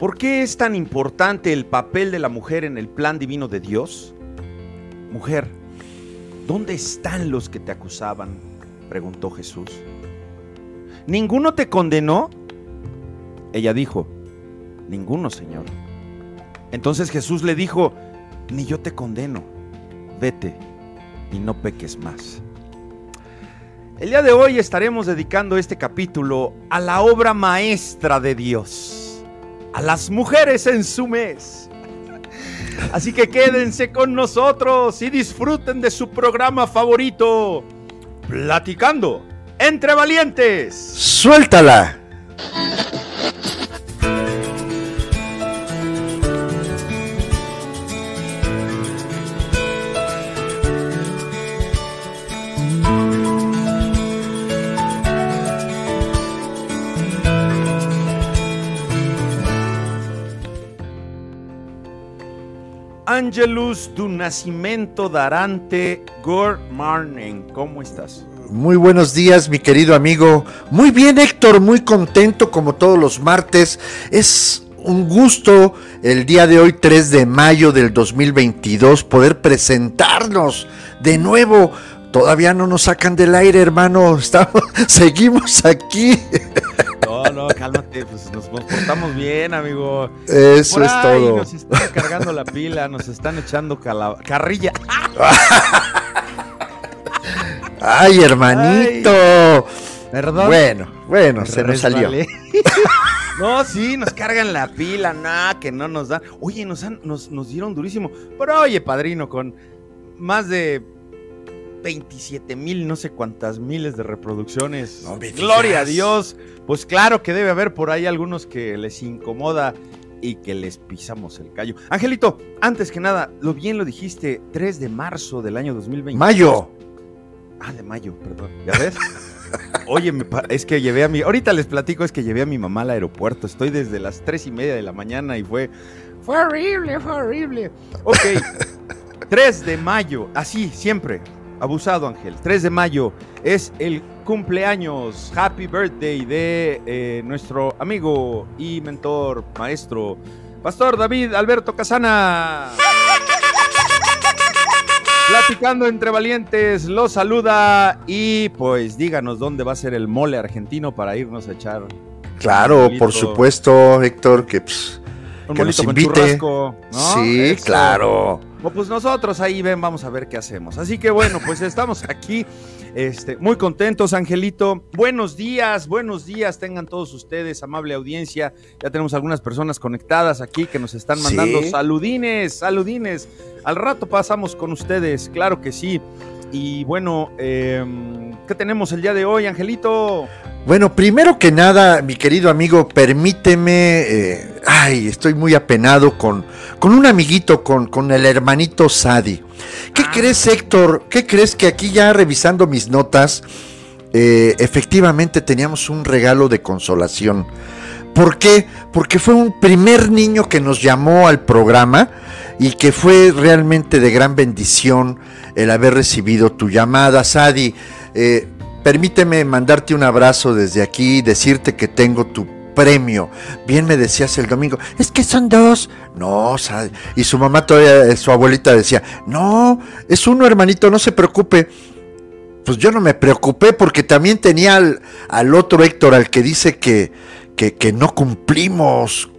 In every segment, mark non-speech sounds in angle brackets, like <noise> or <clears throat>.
¿Por qué es tan importante el papel de la mujer en el plan divino de Dios? Mujer, ¿dónde están los que te acusaban? preguntó Jesús. ¿Ninguno te condenó? Ella dijo, ninguno, Señor. Entonces Jesús le dijo, ni yo te condeno, vete y no peques más. El día de hoy estaremos dedicando este capítulo a la obra maestra de Dios, a las mujeres en su mes. Así que quédense con nosotros y disfruten de su programa favorito, Platicando entre Valientes. Suéltala. Angelus du Nascimento Darante Good morning. ¿Cómo estás? Muy buenos días, mi querido amigo. Muy bien, Héctor, muy contento como todos los martes. Es un gusto el día de hoy, 3 de mayo del 2022, poder presentarnos de nuevo. Todavía no nos sacan del aire, hermano. <laughs> Estamos, seguimos aquí. No, no, cálmate, pues nos, portamos bien, amigo. Eso es todo. Nos están cargando la pila, nos están echando carrilla. <laughs> Ay, hermanito. Perdón. Bueno, bueno, se nos salió. <laughs> No, sí, nos cargan la pila, nada, que no nos dan. Oye, nos, nos, nos dieron durísimo. Pero oye, padrino, con más de 27 mil, no sé cuántas miles de reproducciones. Gloria a Dios. Pues claro que debe haber por ahí algunos que les incomoda y que les pisamos el callo. Angelito, antes que nada, lo bien lo dijiste, 3 de marzo del año 2020. Mayo. Ah, de mayo, perdón. ¿Ya ves? <laughs> Oye, es que llevé a mi. Ahorita les platico, es que llevé a mi mamá al aeropuerto. Estoy desde las 3 y media de la mañana y fue. Fue horrible, fue horrible. Ok. <laughs> 3 de mayo, así, siempre. Abusado, Ángel. 3 de mayo es el cumpleaños. Happy birthday de eh, nuestro amigo y mentor, maestro, Pastor David Alberto Casana. Platicando entre valientes, lo saluda y pues díganos dónde va a ser el mole argentino para irnos a echar. Claro, por supuesto, Héctor, que, pues, que nos invite. Sí, claro pues nosotros ahí ven, vamos a ver qué hacemos. Así que bueno, pues estamos aquí este, muy contentos, Angelito. Buenos días, buenos días, tengan todos ustedes, amable audiencia. Ya tenemos algunas personas conectadas aquí que nos están mandando saludines, saludines. Al rato pasamos con ustedes, claro que sí. Y bueno, em, ¿qué tenemos el día de hoy, Angelito? Bueno, primero que nada, mi querido amigo, permíteme, eh, ay, estoy muy apenado con, con un amiguito, con, con el hermanito Sadi. ¿Qué ah. crees, Héctor? ¿Qué crees que aquí ya revisando mis notas, eh, efectivamente teníamos un regalo de consolación? ¿Por qué? Porque fue un primer niño que nos llamó al programa y que fue realmente de gran bendición el haber recibido tu llamada, Sadi. Eh, permíteme mandarte un abrazo desde aquí, decirte que tengo tu premio. Bien me decías el domingo, es que son dos. No, Sadi. Y su mamá todavía, eh, su abuelita decía, no, es uno hermanito, no se preocupe. Pues yo no me preocupé porque también tenía al, otro Héctor, al que dice que, que, que no cumplimos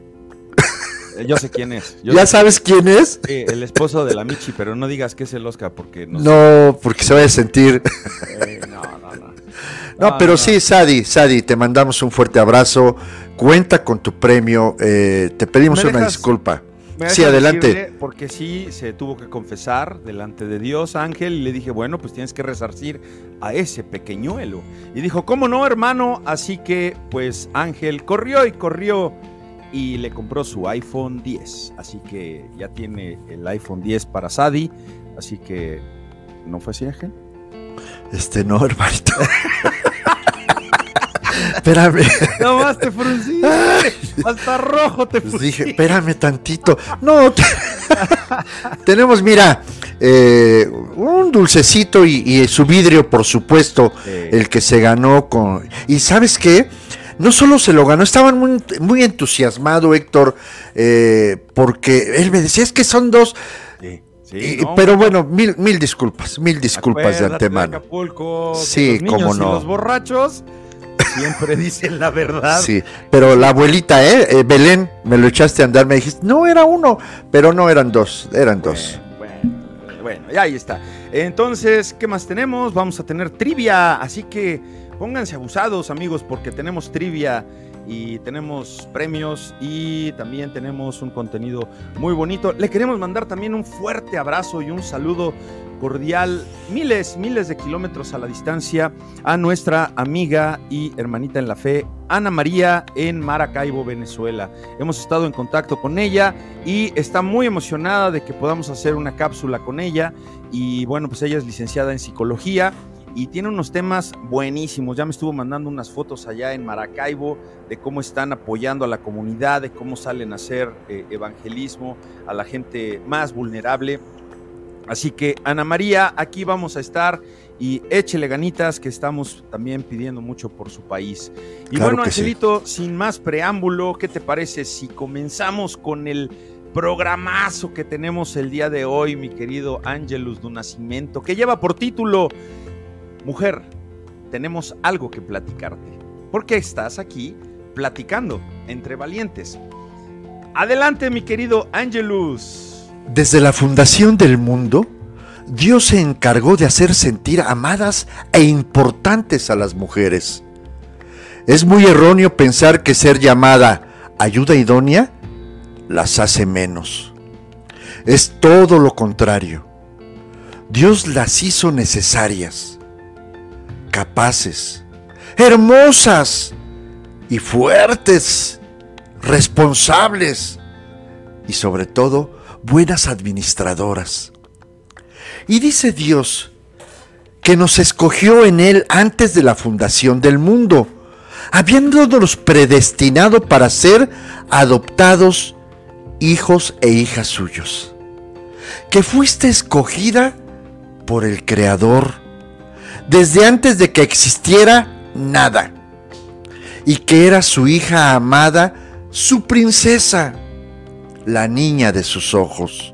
yo sé quién es. <laughs> ¿Ya sabes quién es? Sí, el esposo de la Michi, pero no digas que es el Oscar porque no. No, porque se va a sentir. Eh, <laughs> no, no, no. No, pero sí, Sadi, Sadi, te mandamos un fuerte abrazo. Cuenta con tu premio. Eh, te pedimos una disculpa. sí, adelante. Porque sí se tuvo que confesar delante de Dios, Ángel, y le dije, bueno, pues tienes que resarcir a ese pequeñuelo. Y dijo, ¿cómo no, hermano? Así que, pues Ángel corrió y corrió y le compró su iPhone 10. Así que ya tiene el iPhone 10 para Sadi. Así que, ¿no fue así, Ángel? Este, no, hermanito. <laughs> espérame. más te fruncí. Hasta rojo te pues Dije, espérame tantito. No, <laughs> tenemos, mira, eh, un dulcecito y, su vidrio, por supuesto, el que se ganó con. ¿Y sabes qué? No solo se lo ganó, estaban muy, muy entusiasmado Héctor, eh, porque él me decía, es que son dos... Sí, sí, Y- no, pero bueno, mil, mil disculpas, mil disculpas de antemano. Acapulco, Sí, los niños cómo y no. los borrachos siempre <laughs> dicen la verdad. Sí, pero la abuelita, ¿eh? Eh, Belén, me lo echaste a andar, me dijiste, no era uno, pero no eran dos, eran dos. Bueno, bueno, bueno, ya ahí está. Entonces, ¿qué más tenemos? Vamos a tener trivia, así que pónganse abusados, amigos, porque tenemos trivia y tenemos premios y también tenemos un contenido muy bonito. Le queremos mandar también un fuerte abrazo y un saludo cordial, miles, miles de kilómetros a la distancia, a nuestra amiga y hermanita en la fe, Ana María, en Maracaibo, Venezuela. Hemos estado en contacto con ella y está muy emocionada de que podamos hacer una cápsula con ella. Y bueno, pues ella es licenciada en psicología y tiene unos temas buenísimos. Ya me estuvo mandando unas fotos allá en Maracaibo de cómo están apoyando a la comunidad, de cómo salen a hacer eh, evangelismo a la gente más vulnerable. Así que Ana María, aquí vamos a estar y échele ganitas que estamos también pidiendo mucho por su país. Y Claro bueno, sí. Angelito, sin más preámbulo, ¿qué te parece si comenzamos con el programazo que tenemos el día de hoy, mi querido Ángelus du Nascimento, que lleva por título Mujer, tenemos algo que platicarte. Porque estás aquí platicando entre valientes. Adelante, mi querido Ángelus. Desde la fundación del mundo, Dios se encargó de hacer sentir amadas e importantes a las mujeres. Es muy erróneo pensar que ser llamada ayuda idónea las hace menos. Es todo lo contrario. Dios las hizo necesarias, capaces, hermosas y fuertes, responsables y sobre todo buenas administradoras. Y dice Dios que nos escogió en Él antes de la fundación del mundo, habiéndonos predestinado para ser adoptados hijos e hijas suyos. Que fuiste escogida por el Creador desde antes de que existiera nada. Y que era su hija amada, su princesa, la niña de sus ojos.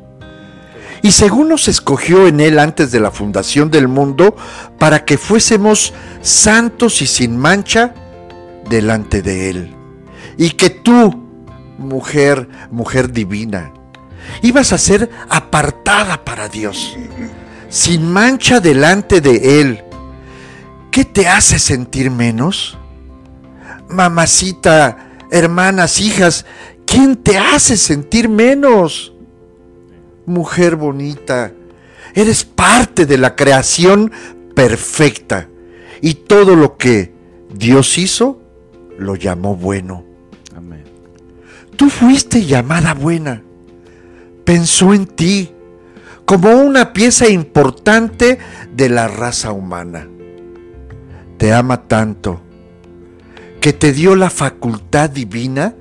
Y según nos escogió en él antes de la fundación del mundo, para que fuésemos santos y sin mancha delante de él. Y que tú, mujer, mujer divina, ibas a ser apartada para Dios, sin mancha delante de él. ¿Qué te hace sentir menos? Mamacita, hermanas, hijas, ¿quién te hace sentir menos? Mujer bonita, eres parte de la creación perfecta y todo lo que Dios hizo lo llamó bueno. Amén. Tú fuiste llamada buena. Pensó en ti como una pieza importante de la raza humana. Te ama tanto que te dio la facultad divina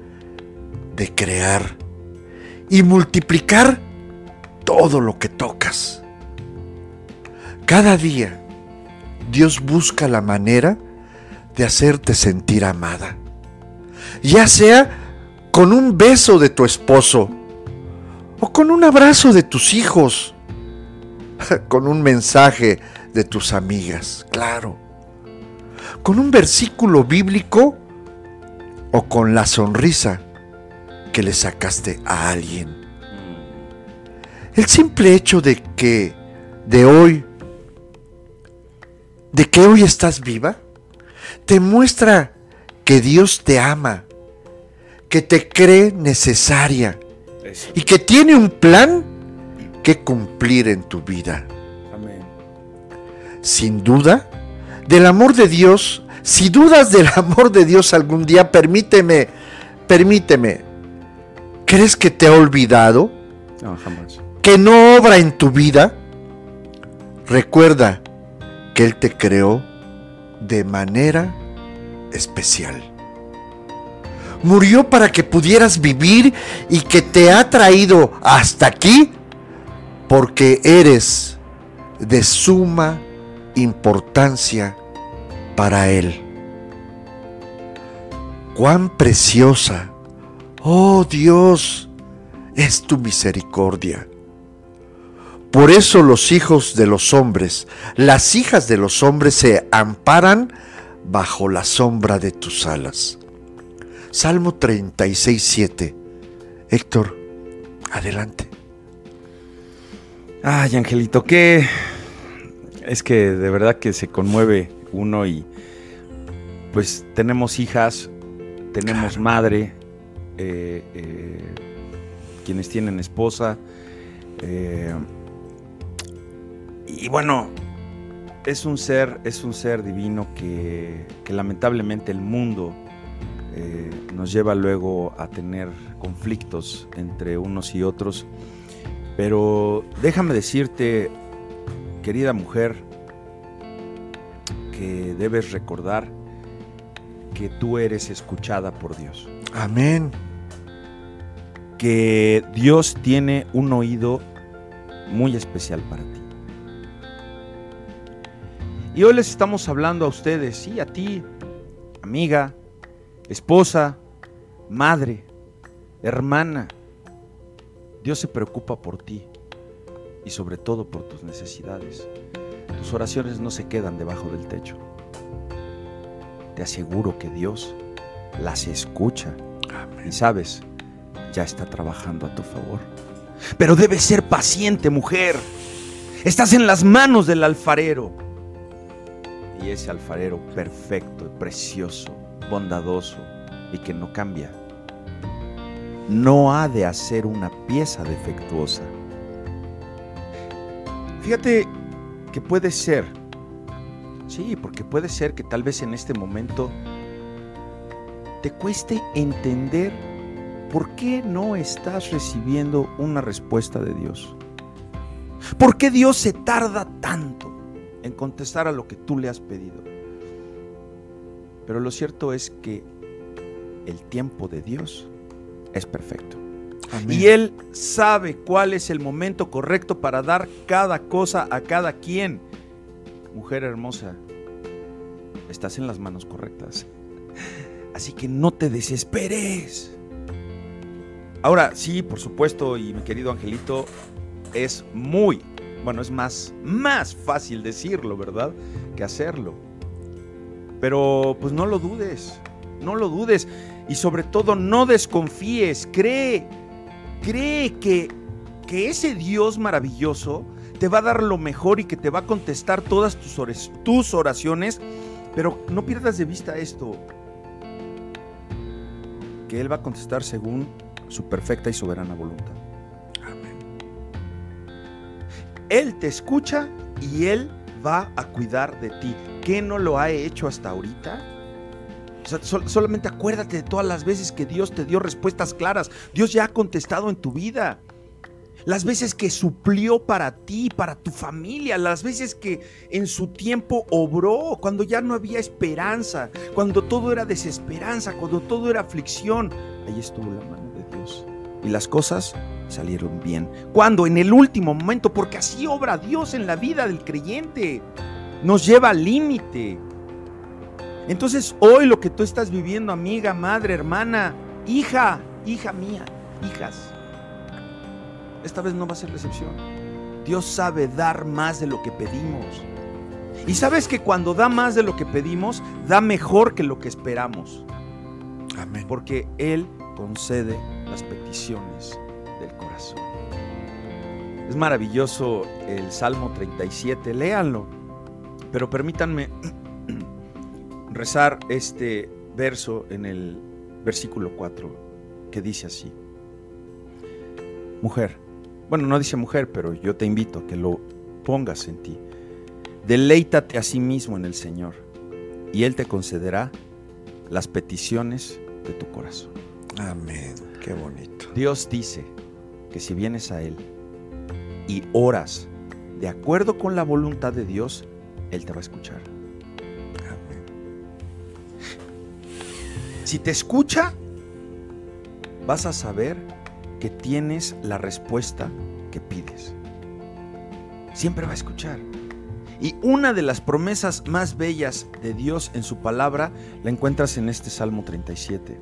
de crear y multiplicar todo lo que tocas. Cada día Dios busca la manera de hacerte sentir amada. Ya sea con un beso de tu esposo o con un abrazo de tus hijos, <laughs> con un mensaje de tus amigas, claro, con un versículo bíblico o con la sonrisa que le sacaste a alguien. El simple hecho de que de hoy, de que hoy estás viva, te muestra que Dios te ama, que te cree necesaria Eso. y que tiene un plan que cumplir en tu vida. Amén. Sin duda, del amor de Dios, si dudas del amor de Dios algún día, permíteme, permíteme, ¿crees que te ha olvidado? No, jamás. que no obra en tu vida, recuerda que Él te creó de manera especial. Murió para que pudieras vivir y que te ha traído hasta aquí porque eres de suma importancia para Él. cuán preciosa, oh Dios, es tu misericordia. Por eso los hijos de los hombres, las hijas de los hombres se amparan bajo la sombra de tus alas. Salmo 36, 7. Héctor, adelante. Ay, Angelito, qué... Es que de verdad que se conmueve uno y pues tenemos hijas, tenemos madre, eh, eh, quienes tienen esposa. eh, y bueno, es un ser, es un ser divino que, que lamentablemente el mundo eh, nos lleva luego a tener conflictos entre unos y otros. Pero déjame decirte, querida mujer, que debes recordar que tú eres escuchada por Dios. Amén. Que Dios tiene un oído muy especial para ti. Y hoy les estamos hablando a ustedes, sí, a ti, amiga, esposa, madre, hermana. Dios se preocupa por ti y sobre todo por tus necesidades. Tus oraciones no se quedan debajo del techo. Te aseguro que Dios las escucha y sabes, ya está trabajando a tu favor. Pero debes ser paciente, mujer. Estás en las manos del alfarero. Y ese alfarero perfecto, precioso, bondadoso y que no cambia, no ha de hacer una pieza defectuosa. Fíjate que puede ser, sí, porque puede ser que tal vez en este momento te cueste entender por qué no estás recibiendo una respuesta de Dios. ¿Por qué Dios se tarda tanto en contestar a lo que tú le has pedido? Pero lo cierto es que el tiempo de Dios es perfecto. Amén. Y Él sabe cuál es el momento correcto para dar cada cosa a cada quien. Mujer hermosa, estás en las manos correctas. Así que no te desesperes. Ahora, sí, por supuesto, y mi querido Angelito, es muy, bueno, es más, más fácil decirlo, ¿verdad? Que hacerlo. Pero pues no lo dudes, no lo dudes. Y sobre todo no desconfíes, cree, cree que, que ese Dios maravilloso te va a dar lo mejor y que te va a contestar todas tus, tus oraciones. Pero no pierdas de vista esto, que Él va a contestar según su perfecta y soberana voluntad. Él te escucha y Él va a cuidar de ti. ¿Qué no lo ha hecho hasta ahorita? Solamente acuérdate de todas las veces que Dios te dio respuestas claras. Dios ya ha contestado en tu vida. Las veces que suplió para ti, para tu familia, las veces que en su tiempo obró, cuando ya no había esperanza, cuando todo era desesperanza, cuando todo era aflicción. Ahí estuvo la mano de Dios. Y las cosas salieron bien. Cuando en el último momento, porque así obra Dios en la vida del creyente. Nos lleva al límite. Entonces hoy lo que tú estás viviendo, amiga, madre, hermana, hija, hija mía, hijas, esta vez no va a ser la excepción. Dios sabe dar más de lo que pedimos. Y sabes que cuando da más de lo que pedimos, da mejor que lo que esperamos. Amén. Porque Él concede las peticiones del corazón. Es maravilloso el Salmo 37, léanlo. Pero permítanme rezar este verso en el versículo 4, que dice así. Mujer, bueno, no dice mujer, pero yo te invito a que lo pongas en ti. Deleítate a sí mismo en el Señor, y Él te concederá las peticiones de tu corazón. Amén. Qué bonito. Dios dice que si vienes a Él y oras de acuerdo con la voluntad de Dios, Él te va a escuchar. Si te escucha, vas a saber que tienes la respuesta que pides. Siempre va a escuchar. Y una de las promesas más bellas de Dios en su palabra la encuentras en este Salmo 37.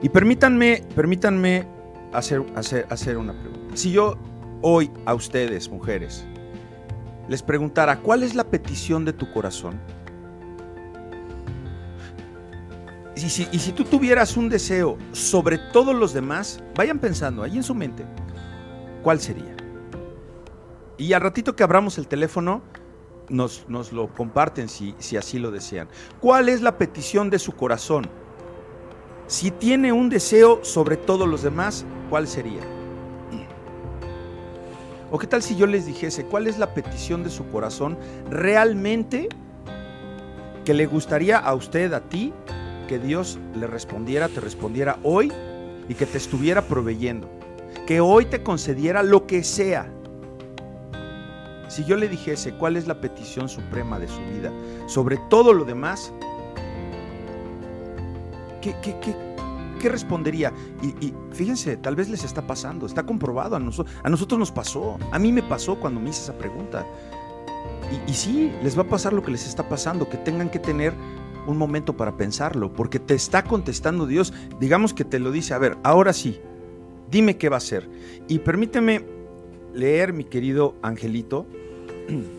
Y permítanme, permítanme hacer, hacer, hacer una pregunta. Si yo hoy a ustedes, mujeres, les preguntara, ¿cuál es la petición de tu corazón? Y si, y si, tú tuvieras un deseo sobre todos los demás, vayan pensando ahí en su mente, ¿cuál sería? Y al ratito que abramos el teléfono, nos, nos lo comparten si, si así lo desean. ¿Cuál es la petición de su corazón? Si tiene un deseo sobre todos los demás, ¿cuál sería? ¿O qué tal si yo les dijese cuál es la petición de su corazón realmente que le gustaría a usted, a ti, que Dios le respondiera, te respondiera hoy y que te estuviera proveyendo? Que hoy te concediera lo que sea. Si yo le dijese cuál es la petición suprema de su vida sobre todo lo demás, ¿qué, qué, qué, respondería? Y, y, fíjense, tal vez les está pasando, está comprobado, a nosotros nos pasó, a mí me pasó cuando me hice esa pregunta. Y, y sí, les va a pasar lo que les está pasando, que tengan que tener un momento para pensarlo, porque te está contestando Dios, digamos que te lo dice, a ver, ahora sí, dime qué va a hacer. Y permíteme leer, mi querido Angelito, <clears throat>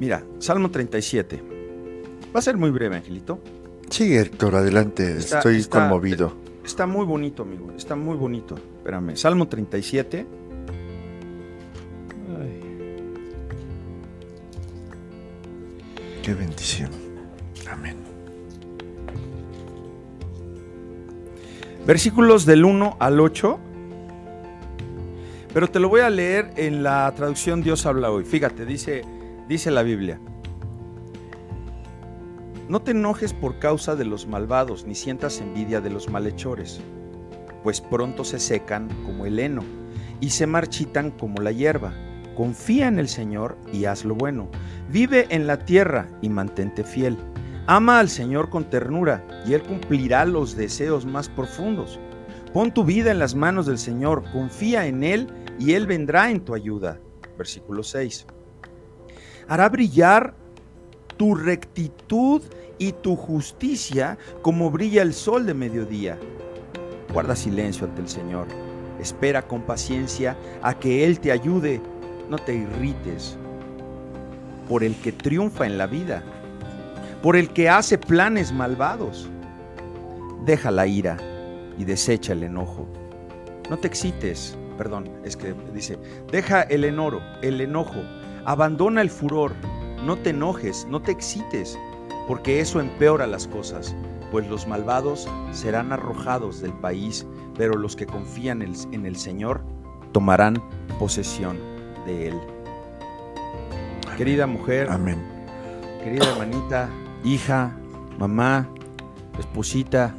Mira, Salmo 37. Va a ser muy breve, Angelito. Sí, Héctor, adelante. Está, Estoy está, conmovido. Está muy bonito, amigo. Está muy bonito. Espérame. Salmo 37. Qué bendición. Amén. Versículos del 1 al 8. Pero te lo voy a leer en la traducción Dios habla hoy. Fíjate, dice Dice la Biblia, no te enojes por causa de los malvados, ni sientas envidia de los malhechores, pues pronto se secan como el heno y se marchitan como la hierba. Confía en el Señor y haz lo bueno. Vive en la tierra y mantente fiel. Ama al Señor con ternura y Él cumplirá los deseos más profundos. Pon tu vida en las manos del Señor, confía en Él y Él vendrá en tu ayuda. Versículo 6 hará brillar tu rectitud y tu justicia como brilla el sol de mediodía. Guarda silencio ante el Señor. Espera con paciencia a que Él te ayude. No te irrites por el que triunfa en la vida, por el que hace planes malvados. Deja la ira y desecha el enojo. No te excites, perdón, es que dice, deja el enojo, el enojo Abandona el furor, no te enojes, no te excites, porque eso empeora las cosas, pues los malvados serán arrojados del país, pero los que confían en el Señor tomarán posesión de él. Amén. Querida mujer, Amén. querida hermanita, hija, mamá, esposita,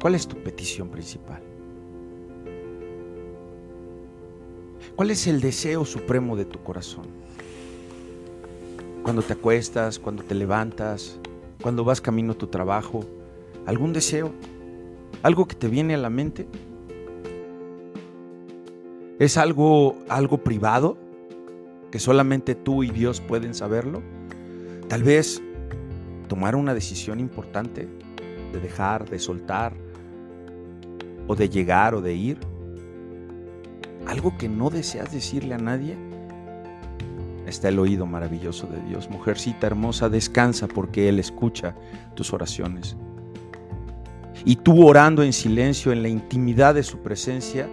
¿cuál es tu petición principal? ¿Cuál es el deseo supremo de tu corazón? Cuando te acuestas, cuando te levantas, cuando vas camino a tu trabajo, ¿algún deseo? ¿Algo que te viene a la mente? ¿Es algo algo privado que solamente tú y Dios pueden saberlo? Tal vez tomar una decisión importante de dejar, de soltar o de llegar o de ir algo que no deseas decirle a nadie, está el oído maravilloso de Dios. Mujercita hermosa, descansa porque Él escucha tus oraciones. Y tú orando en silencio, en la intimidad de su presencia,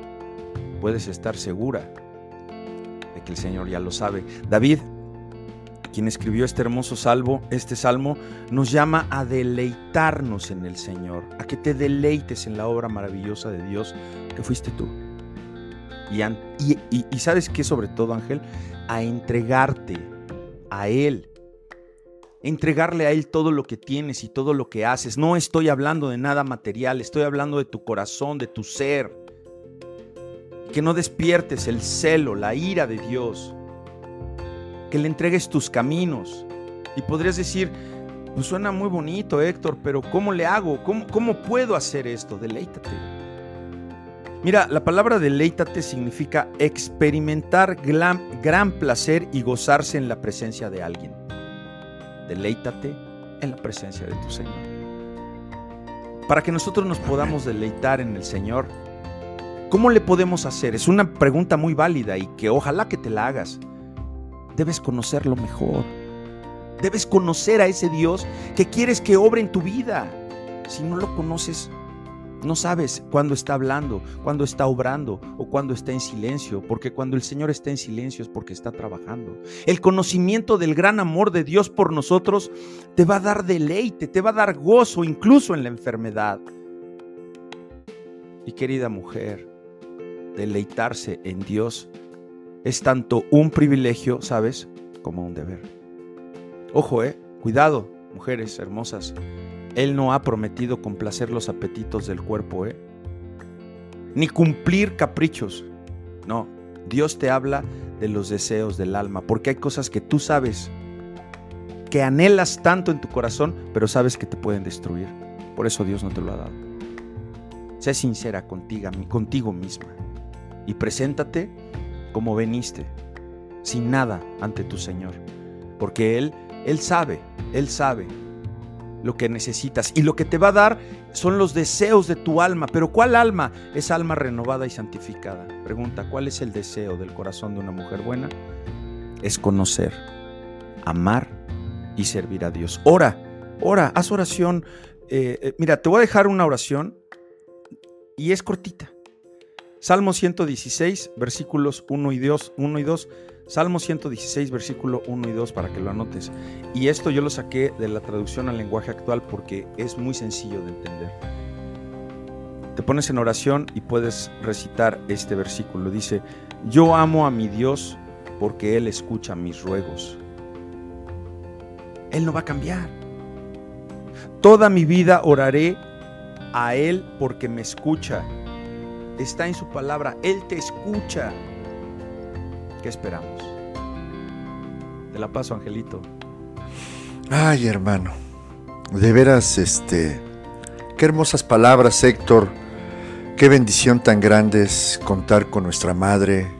puedes estar segura de que el Señor ya lo sabe. David, quien escribió este hermoso salvo, este salmo, nos llama a deleitarnos en el Señor, a que te deleites en la obra maravillosa de Dios que fuiste tú. Y, y, y, sabes qué sobre todo, Ángel, a entregarte a Él. Entregarle a Él todo lo que tienes y todo lo que haces. No estoy hablando de nada material, estoy hablando de tu corazón, de tu ser. Que no despiertes el celo, la ira de Dios. Que le entregues tus caminos. Y podrías decir, pues suena muy bonito, Héctor, pero ¿cómo le hago? ¿Cómo, puedo hacer esto? Deleítate. Mira, la palabra deleítate significa experimentar gran, gran, placer y gozarse en la presencia de alguien. Deleítate en la presencia de tu Señor. Para que nosotros nos podamos deleitar en el Señor, ¿cómo le podemos hacer? Es una pregunta muy válida y que ojalá que te la hagas. Debes conocerlo mejor. Debes conocer a ese Dios que quieres que obre en tu vida. Si no lo conoces, no sabes cuándo está hablando, cuándo está obrando o cuándo está en silencio, porque cuando el Señor está en silencio es porque está trabajando. El conocimiento del gran amor de Dios por nosotros te va a dar deleite, te va a dar gozo incluso en la enfermedad. Y querida mujer, deleitarse en Dios es tanto un privilegio, ¿sabes?, como un deber. Ojo, eh, cuidado, mujeres hermosas. Él no ha prometido complacer los apetitos del cuerpo, ¿eh? Ni cumplir caprichos. No, Dios te habla de los deseos del alma, porque hay cosas que tú sabes, que anhelas tanto en tu corazón, pero sabes que te pueden destruir. Por eso Dios no te lo ha dado. Sé sincera contigo, contigo misma y preséntate como veniste, sin nada ante tu Señor, porque Él, Él sabe, Él sabe lo que necesitas. Y lo que te va a dar son los deseos de tu alma. Pero ¿cuál alma? Es alma renovada y santificada. Pregunta, ¿cuál es el deseo del corazón de una mujer buena? Es conocer, amar y servir a Dios. Ora, ora, haz oración. Eh, eh, mira, te voy a dejar una oración y es cortita. Salmo 116, versículos 1 y 2. 1 y 2 Salmo 116, versículo 1 y 2 para que lo anotes. Y esto yo lo saqué de la traducción al lenguaje actual porque es muy sencillo de entender. Te pones en oración y puedes recitar este versículo. Dice, yo amo a mi Dios porque Él escucha mis ruegos. Él no va a cambiar. Toda mi vida oraré a Él porque me escucha. Está en su palabra. Él te escucha. ¿Qué esperamos? Te la paso, Angelito. Ay, hermano. De veras, este. Qué hermosas palabras, Héctor. Qué bendición tan grande es contar con nuestra madre,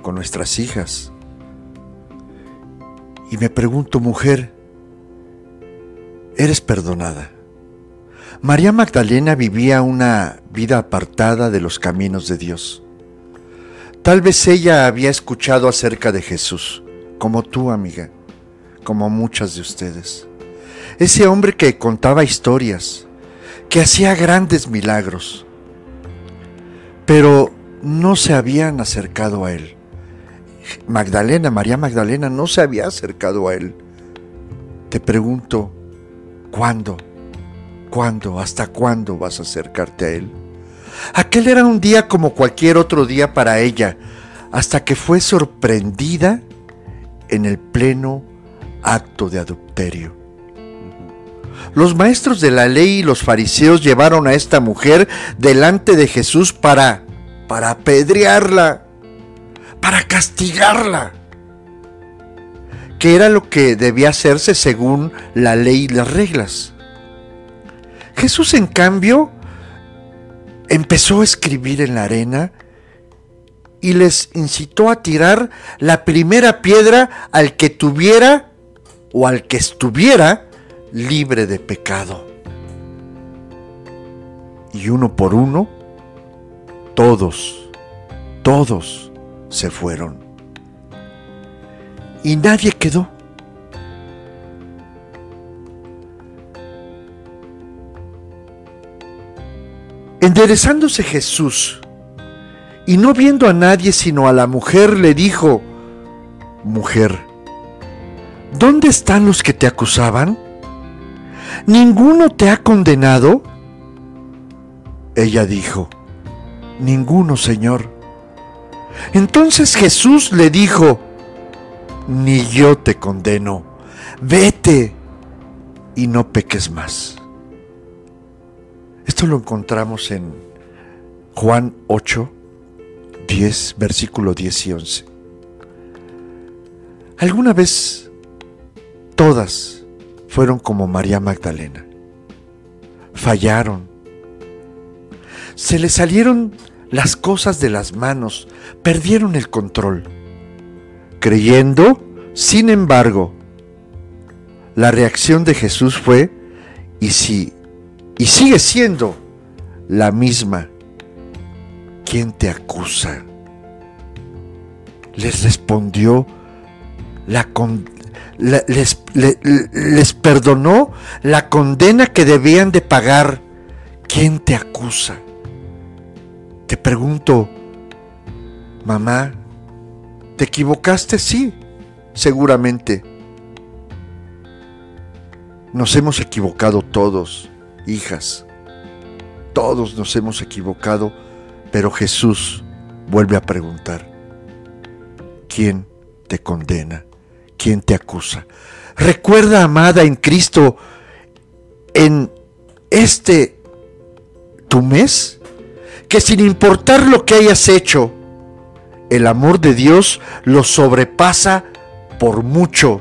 con nuestras hijas. Y me pregunto, mujer, ¿eres perdonada? María Magdalena vivía una vida apartada de los caminos de Dios. Tal vez ella había escuchado acerca de Jesús, como tú, amiga, como muchas de ustedes. Ese hombre que contaba historias, que hacía grandes milagros, pero no se habían acercado a él. Magdalena, María Magdalena, no se había acercado a él. Te pregunto, ¿cuándo? ¿Cuándo? ¿Hasta cuándo vas a acercarte a él? Aquel era un día como cualquier otro día para ella, hasta que fue sorprendida en el pleno acto de adulterio. Los maestros de la ley y los fariseos llevaron a esta mujer delante de Jesús para para apedrearla, para castigarla, que era lo que debía hacerse según la ley y las reglas. Jesús, en cambio, empezó a escribir en la arena y les incitó a tirar la primera piedra al que tuviera o al que estuviera libre de pecado. Y uno por uno, todos, todos se fueron. Y nadie quedó. Enderezándose Jesús y no viendo a nadie sino a la mujer, le dijo, Mujer, ¿dónde están los que te acusaban? ¿Ninguno te ha condenado? Ella dijo, Ninguno, Señor. Entonces Jesús le dijo, Ni yo te condeno, vete y no peques más. Esto lo encontramos en Juan 8, 10, versículo 10 y 11. ¿Alguna vez todas fueron como María Magdalena? Fallaron. Se le salieron las cosas de las manos, perdieron el control. Creyendo, sin embargo, la reacción de Jesús fue, y si, y sigue siendo la misma, ¿quién te acusa? Les respondió, la les, les perdonó la condena que debían de pagar. ¿Quién te acusa? Te pregunto, mamá, ¿te equivocaste? Sí, seguramente. Nos hemos equivocado todos, hijas. Todos nos hemos equivocado, pero Jesús vuelve a preguntar, ¿quién te condena? ¿Quién te acusa? Recuerda, amada en Cristo, en este tu mes, que sin importar lo que hayas hecho, el amor de Dios lo sobrepasa por mucho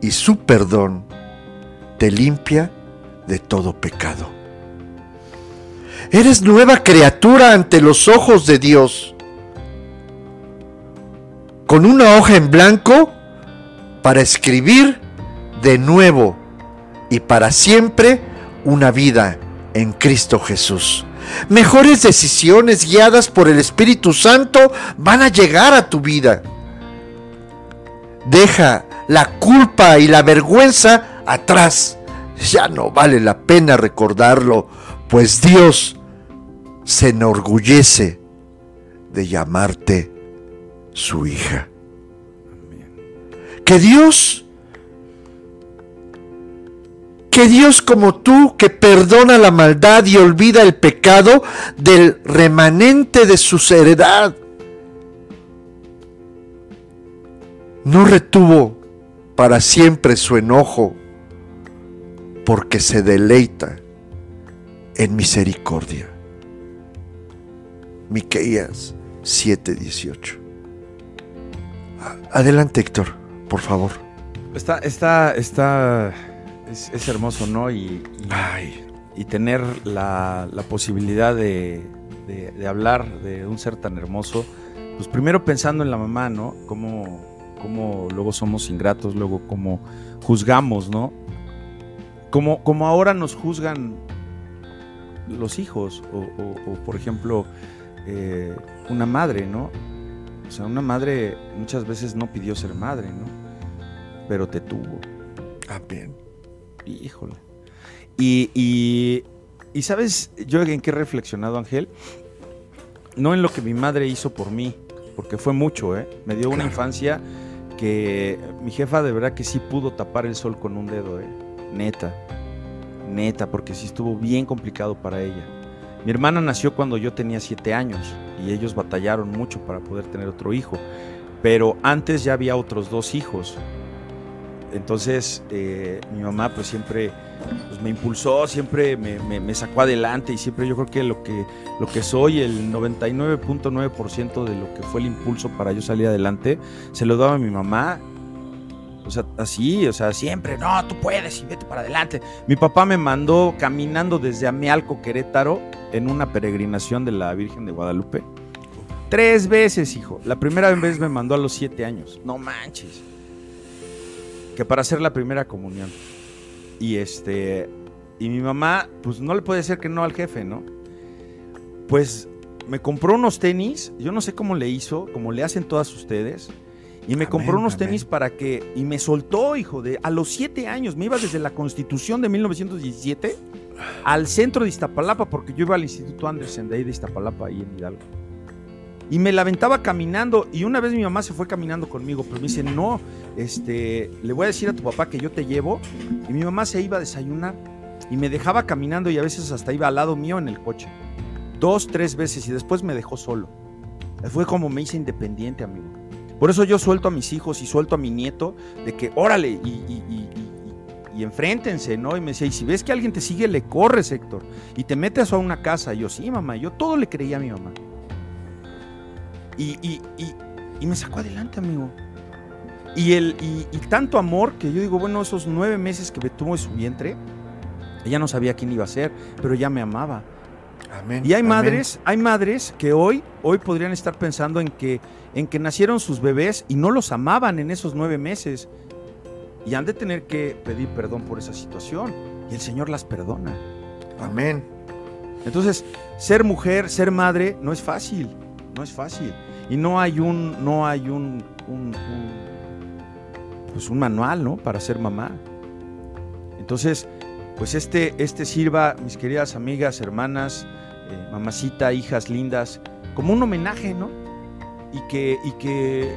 y su perdón te limpia de todo pecado. Eres nueva criatura ante los ojos de Dios. Con una hoja en blanco para escribir de nuevo y para siempre una vida en Cristo Jesús. Mejores decisiones guiadas por el Espíritu Santo van a llegar a tu vida. Deja la culpa y la vergüenza atrás. Ya no vale la pena recordarlo, pues Dios se enorgullece de llamarte su hija. Que Dios que Dios como tú, que perdona la maldad y olvida el pecado del remanente de su heredad, no retuvo para siempre su enojo, porque se deleita en misericordia. Miqueías 7:18. Adelante, Héctor, por favor. Está, está, está es, hermoso, ¿no? Y, y, tener la, posibilidad de, hablar de un ser tan hermoso, pues primero pensando en la mamá, ¿no? Cómo, cómo luego somos ingratos, luego cómo juzgamos, ¿no? Como, como ahora nos juzgan los hijos, o, por ejemplo, eh, una madre, ¿no? O sea, una madre muchas veces no pidió ser madre, ¿no? Pero te tuvo. Ah, bien híjole. Y, y, sabes, yo en qué he reflexionado, Ángel, no en lo que mi madre hizo por mí, porque fue mucho, ¿eh? Me dio una infancia que mi jefa de verdad que sí pudo tapar el sol con un dedo, ¿eh? Neta, neta, porque sí estuvo bien complicado para ella. Mi hermana nació cuando yo tenía siete años y ellos batallaron mucho para poder tener otro hijo, pero antes ya había otros dos hijos entonces, eh, mi mamá pues siempre pues, me impulsó, siempre me, sacó adelante y siempre yo creo que lo que, lo que soy, el 99.9% de lo que fue el impulso para yo salir adelante, se lo daba a mi mamá. O sea, así, o sea, siempre, no, tú puedes y vete para adelante. Mi papá me mandó caminando desde Amealco, Querétaro, en una peregrinación de la Virgen de Guadalupe. Tres veces, hijo. La primera vez me mandó a los siete años. No manches que para hacer la primera comunión. Y este, y mi mamá, pues no le puede decir que no al jefe, ¿no? Pues me compró unos tenis, yo no sé cómo le hizo, como le hacen todas ustedes. Y me compró unos tenis para que. Y me soltó, hijo, de. A los siete años. Me iba desde la constitución de 1917 al centro de Iztapalapa, porque yo iba al Instituto Andersen de ahí de Iztapalapa, ahí en Hidalgo. Y me la aventaba caminando. Y una vez mi mamá se fue caminando conmigo, pero me dice, no, este, le voy a decir a tu papá que yo te llevo. Y mi mamá se iba a desayunar y me dejaba caminando y a veces hasta iba al lado mío en el coche. Dos, tres veces y después me dejó solo. Fue como me hice independiente, amigo. Por eso yo suelto a mis hijos y suelto a mi nieto de que, órale, y, y, enfréntense, ¿no? Y me decía, y si ves que alguien te sigue, le corres, Héctor. Y te metes a una casa. Y yo, sí, mamá. Yo todo le creía a mi mamá. Y, me sacó adelante, amigo. Y, el, y, tanto amor que yo digo, bueno, esos nueve meses que me tuvo en su vientre, ella no sabía quién iba a ser, pero ella me amaba. Amén. Y hay amén. madres, hay madres que hoy, hoy podrían estar pensando en que, en que nacieron sus bebés y no los amaban en esos nueve meses. Y han de tener que pedir perdón por esa situación. Y el Señor las perdona. Amén. Entonces, ser mujer, ser madre, no es fácil. No es fácil. Y no hay un, no hay un, un- un- pues un manual, ¿no? Para ser mamá. Entonces, pues este, este sirva, mis queridas amigas, hermanas, eh, mamacita, hijas lindas, como un homenaje, ¿no? Y que, y que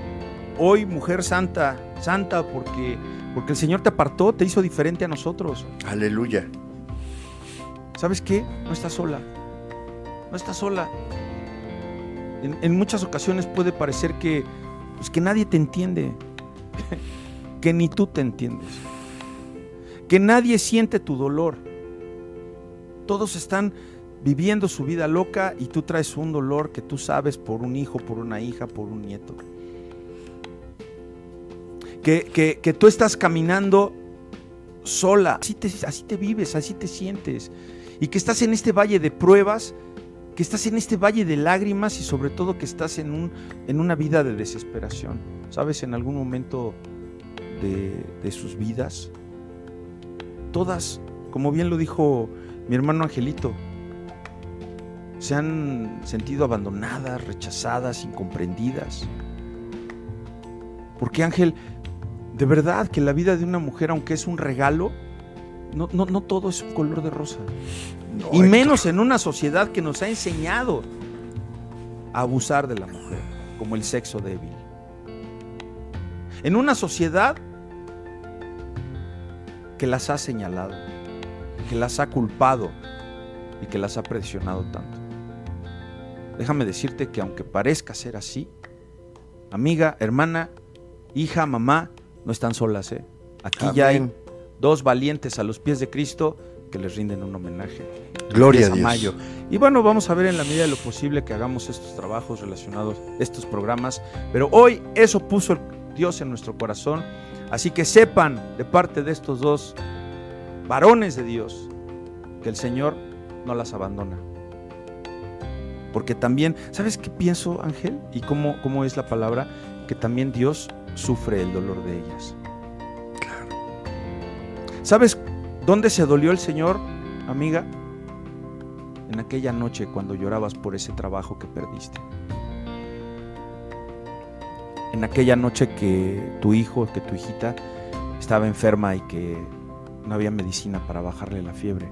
hoy, mujer santa, santa porque, porque el Señor te apartó, te hizo diferente a nosotros. Aleluya. ¿Sabes qué? No estás sola. No estás sola. En, en muchas ocasiones puede parecer que, pues, que nadie te entiende. <laughs> que ni tú te entiendes. Que nadie siente tu dolor. Todos están viviendo su vida loca y tú traes un dolor que tú sabes por un hijo, por una hija, por un nieto. Que, que- que tú estás caminando sola. Así te, así te vives, así te sientes. Y que estás en este valle de pruebas, que estás en este valle de lágrimas y sobre todo que estás en, un, en una vida de desesperación. ¿Sabes? En algún momento de, de sus vidas, todas, como bien lo dijo mi hermano Angelito, se han sentido abandonadas, rechazadas, incomprendidas. Porque Ángel, de verdad que la vida de una mujer, aunque es un regalo, no, no, no todo es un color de rosa. No, Y Héctor. menos en una sociedad que nos ha enseñado a abusar de la mujer, como el sexo débil. En una sociedad que las ha señalado, que las ha culpado y que las ha presionado tanto. Déjame decirte que aunque parezca ser así, amiga, hermana, hija, mamá, no están solas, ¿eh? Aquí ya hay dos valientes a los pies de Cristo que les rinden un homenaje. Gloria a Dios. mayo. Y bueno, vamos a ver en la medida de lo posible que hagamos estos trabajos relacionados, estos programas. Pero hoy eso puso el Dios en nuestro corazón. Así que sepan de parte de estos dos varones de Dios que el Señor no las abandona. Porque también, ¿sabes qué pienso, Ángel? Y cómo, cómo es la palabra, que también Dios sufre el dolor de ellas. ¿Sabes dónde se dolió el Señor, amiga? En aquella noche cuando llorabas por ese trabajo que perdiste. En aquella noche que tu hijo, que tu hijita estaba enferma y que no había medicina para bajarle la fiebre.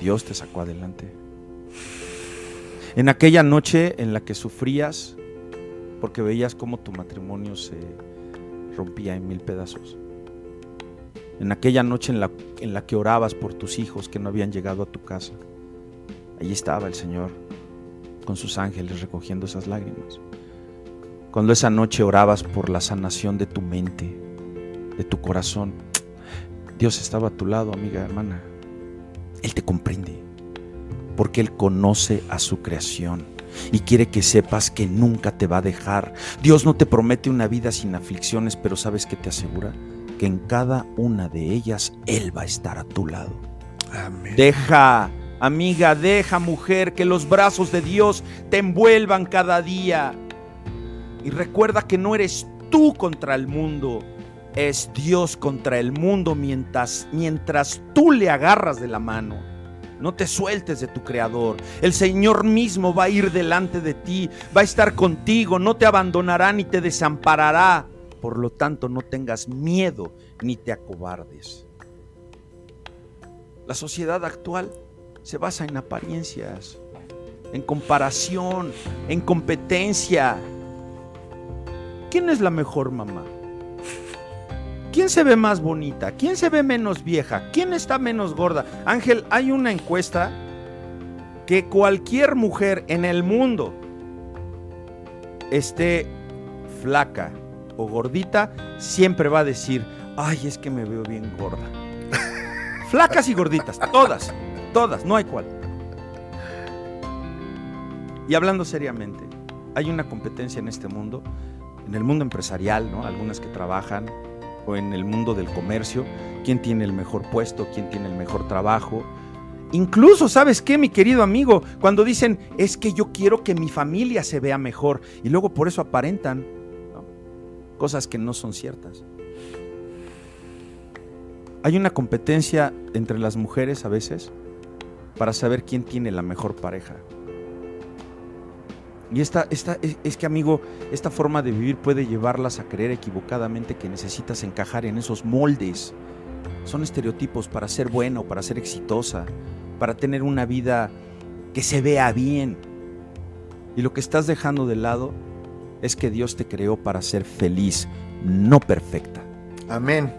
Dios te sacó adelante. En aquella noche en la que sufrías porque veías cómo tu matrimonio se rompía en mil pedazos. En aquella noche en la, en la que orabas por tus hijos que no habían llegado a tu casa. Allí estaba el Señor con sus ángeles recogiendo esas lágrimas. Cuando esa noche orabas por la sanación de tu mente, de tu corazón, Dios estaba a tu lado, amiga, hermana. Él te comprende, porque Él conoce a su creación y quiere que sepas que nunca te va a dejar. Dios no te promete una vida sin aflicciones, pero ¿sabes qué te asegura? Que en cada una de ellas Él va a estar a tu lado. Amén. Deja, amiga, deja, mujer, que los brazos de Dios te envuelvan cada día. Y recuerda que no eres tú contra el mundo, es Dios contra el mundo mientras, mientras tú le agarras de la mano. No te sueltes de tu creador. El Señor mismo va a ir delante de ti, va a estar contigo, no te abandonará ni te desamparará. Por lo tanto, no tengas miedo ni te acobardes. La sociedad actual se basa en apariencias, en comparación, en competencia. ¿Quién es la mejor mamá? ¿Quién se ve más bonita? ¿Quién se ve menos vieja? ¿Quién está menos gorda? Ángel, hay una encuesta que cualquier mujer en el mundo esté flaca o gordita, siempre va a decir, ay, es que me veo bien gorda. <laughs> Flacas y gorditas, todas, todas, no hay cual. Y hablando seriamente, hay una competencia en este mundo, en el mundo empresarial, ¿no? Algunas que trabajan, o en el mundo del comercio, quién tiene el mejor puesto, quién tiene el mejor trabajo. Incluso, ¿sabes qué, mi querido amigo? Cuando dicen, es que yo quiero que mi familia se vea mejor y luego por eso aparentan cosas que no son ciertas. Hay una competencia entre las mujeres a veces para saber quién tiene la mejor pareja. Y esta, esta, es que, amigo, esta forma de vivir puede llevarlas a creer equivocadamente que necesitas encajar en esos moldes. Son estereotipos para ser bueno, para ser exitosa, para tener una vida que se vea bien. Y lo que estás dejando de lado es que Dios te creó para ser feliz, no perfecta. Amén.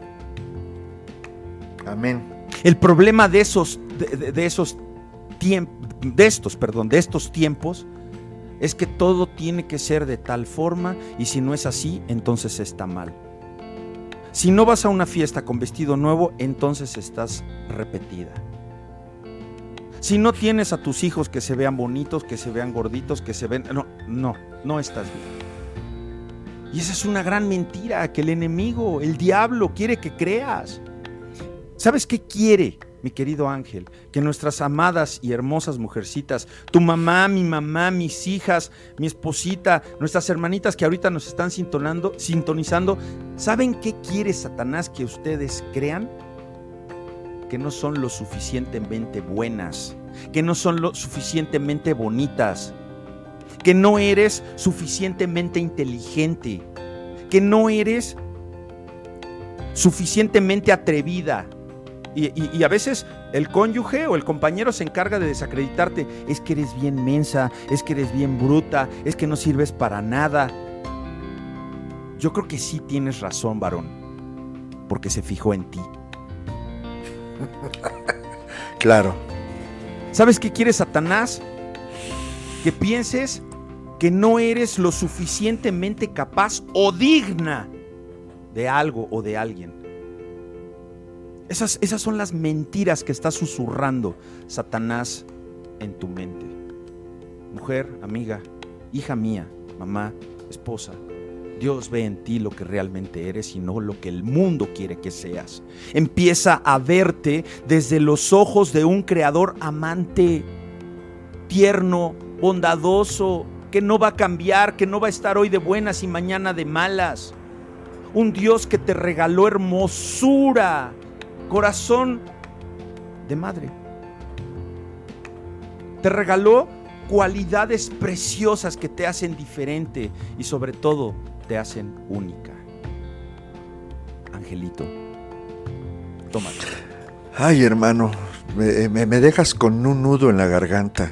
Amén. El problema de esos, de, esos tiempos, de estos, perdón, de estos tiempos, es que todo tiene que ser de tal forma y si no es así, entonces está mal. Si no vas a una fiesta con vestido nuevo, entonces estás repetida. Si no tienes a tus hijos que se vean bonitos, que se vean gorditos, que se ven... No, no, no estás bien. Y esa es una gran mentira que el enemigo, el diablo, quiere que creas. ¿Sabes qué quiere, mi querido ángel? Que nuestras amadas y hermosas mujercitas, tu mamá, mi mamá, mis hijas, mi esposita, nuestras hermanitas que ahorita nos están sintonizando, ¿saben qué quiere Satanás que ustedes crean? que no son lo suficientemente buenas, que no son lo suficientemente bonitas, que no eres suficientemente inteligente, que no eres suficientemente atrevida. Y, a veces el cónyuge o el compañero se encarga de desacreditarte. Es que eres bien mensa, es que eres bien bruta, es que no sirves para nada. Yo creo que sí tienes razón, varón, porque se fijó en ti. <laughs> claro. ¿Sabes qué quiere Satanás? Que pienses que no eres lo suficientemente capaz o digna de algo o de alguien. Esas, esas son las mentiras que está susurrando Satanás en tu mente. Mujer, amiga, hija mía, mamá, esposa, Dios ve en ti lo que realmente eres y no lo que el mundo quiere que seas. Empieza a verte desde los ojos de un creador amante, tierno, bondadoso, que no va a cambiar, que no va a estar hoy de buenas y mañana de malas. Un Dios que te regaló hermosura, corazón de madre. Te regaló cualidades preciosas que te hacen diferente y sobre todo te hacen única. Angelito, tómate. Ay, hermano, me, me dejas con un nudo en la garganta.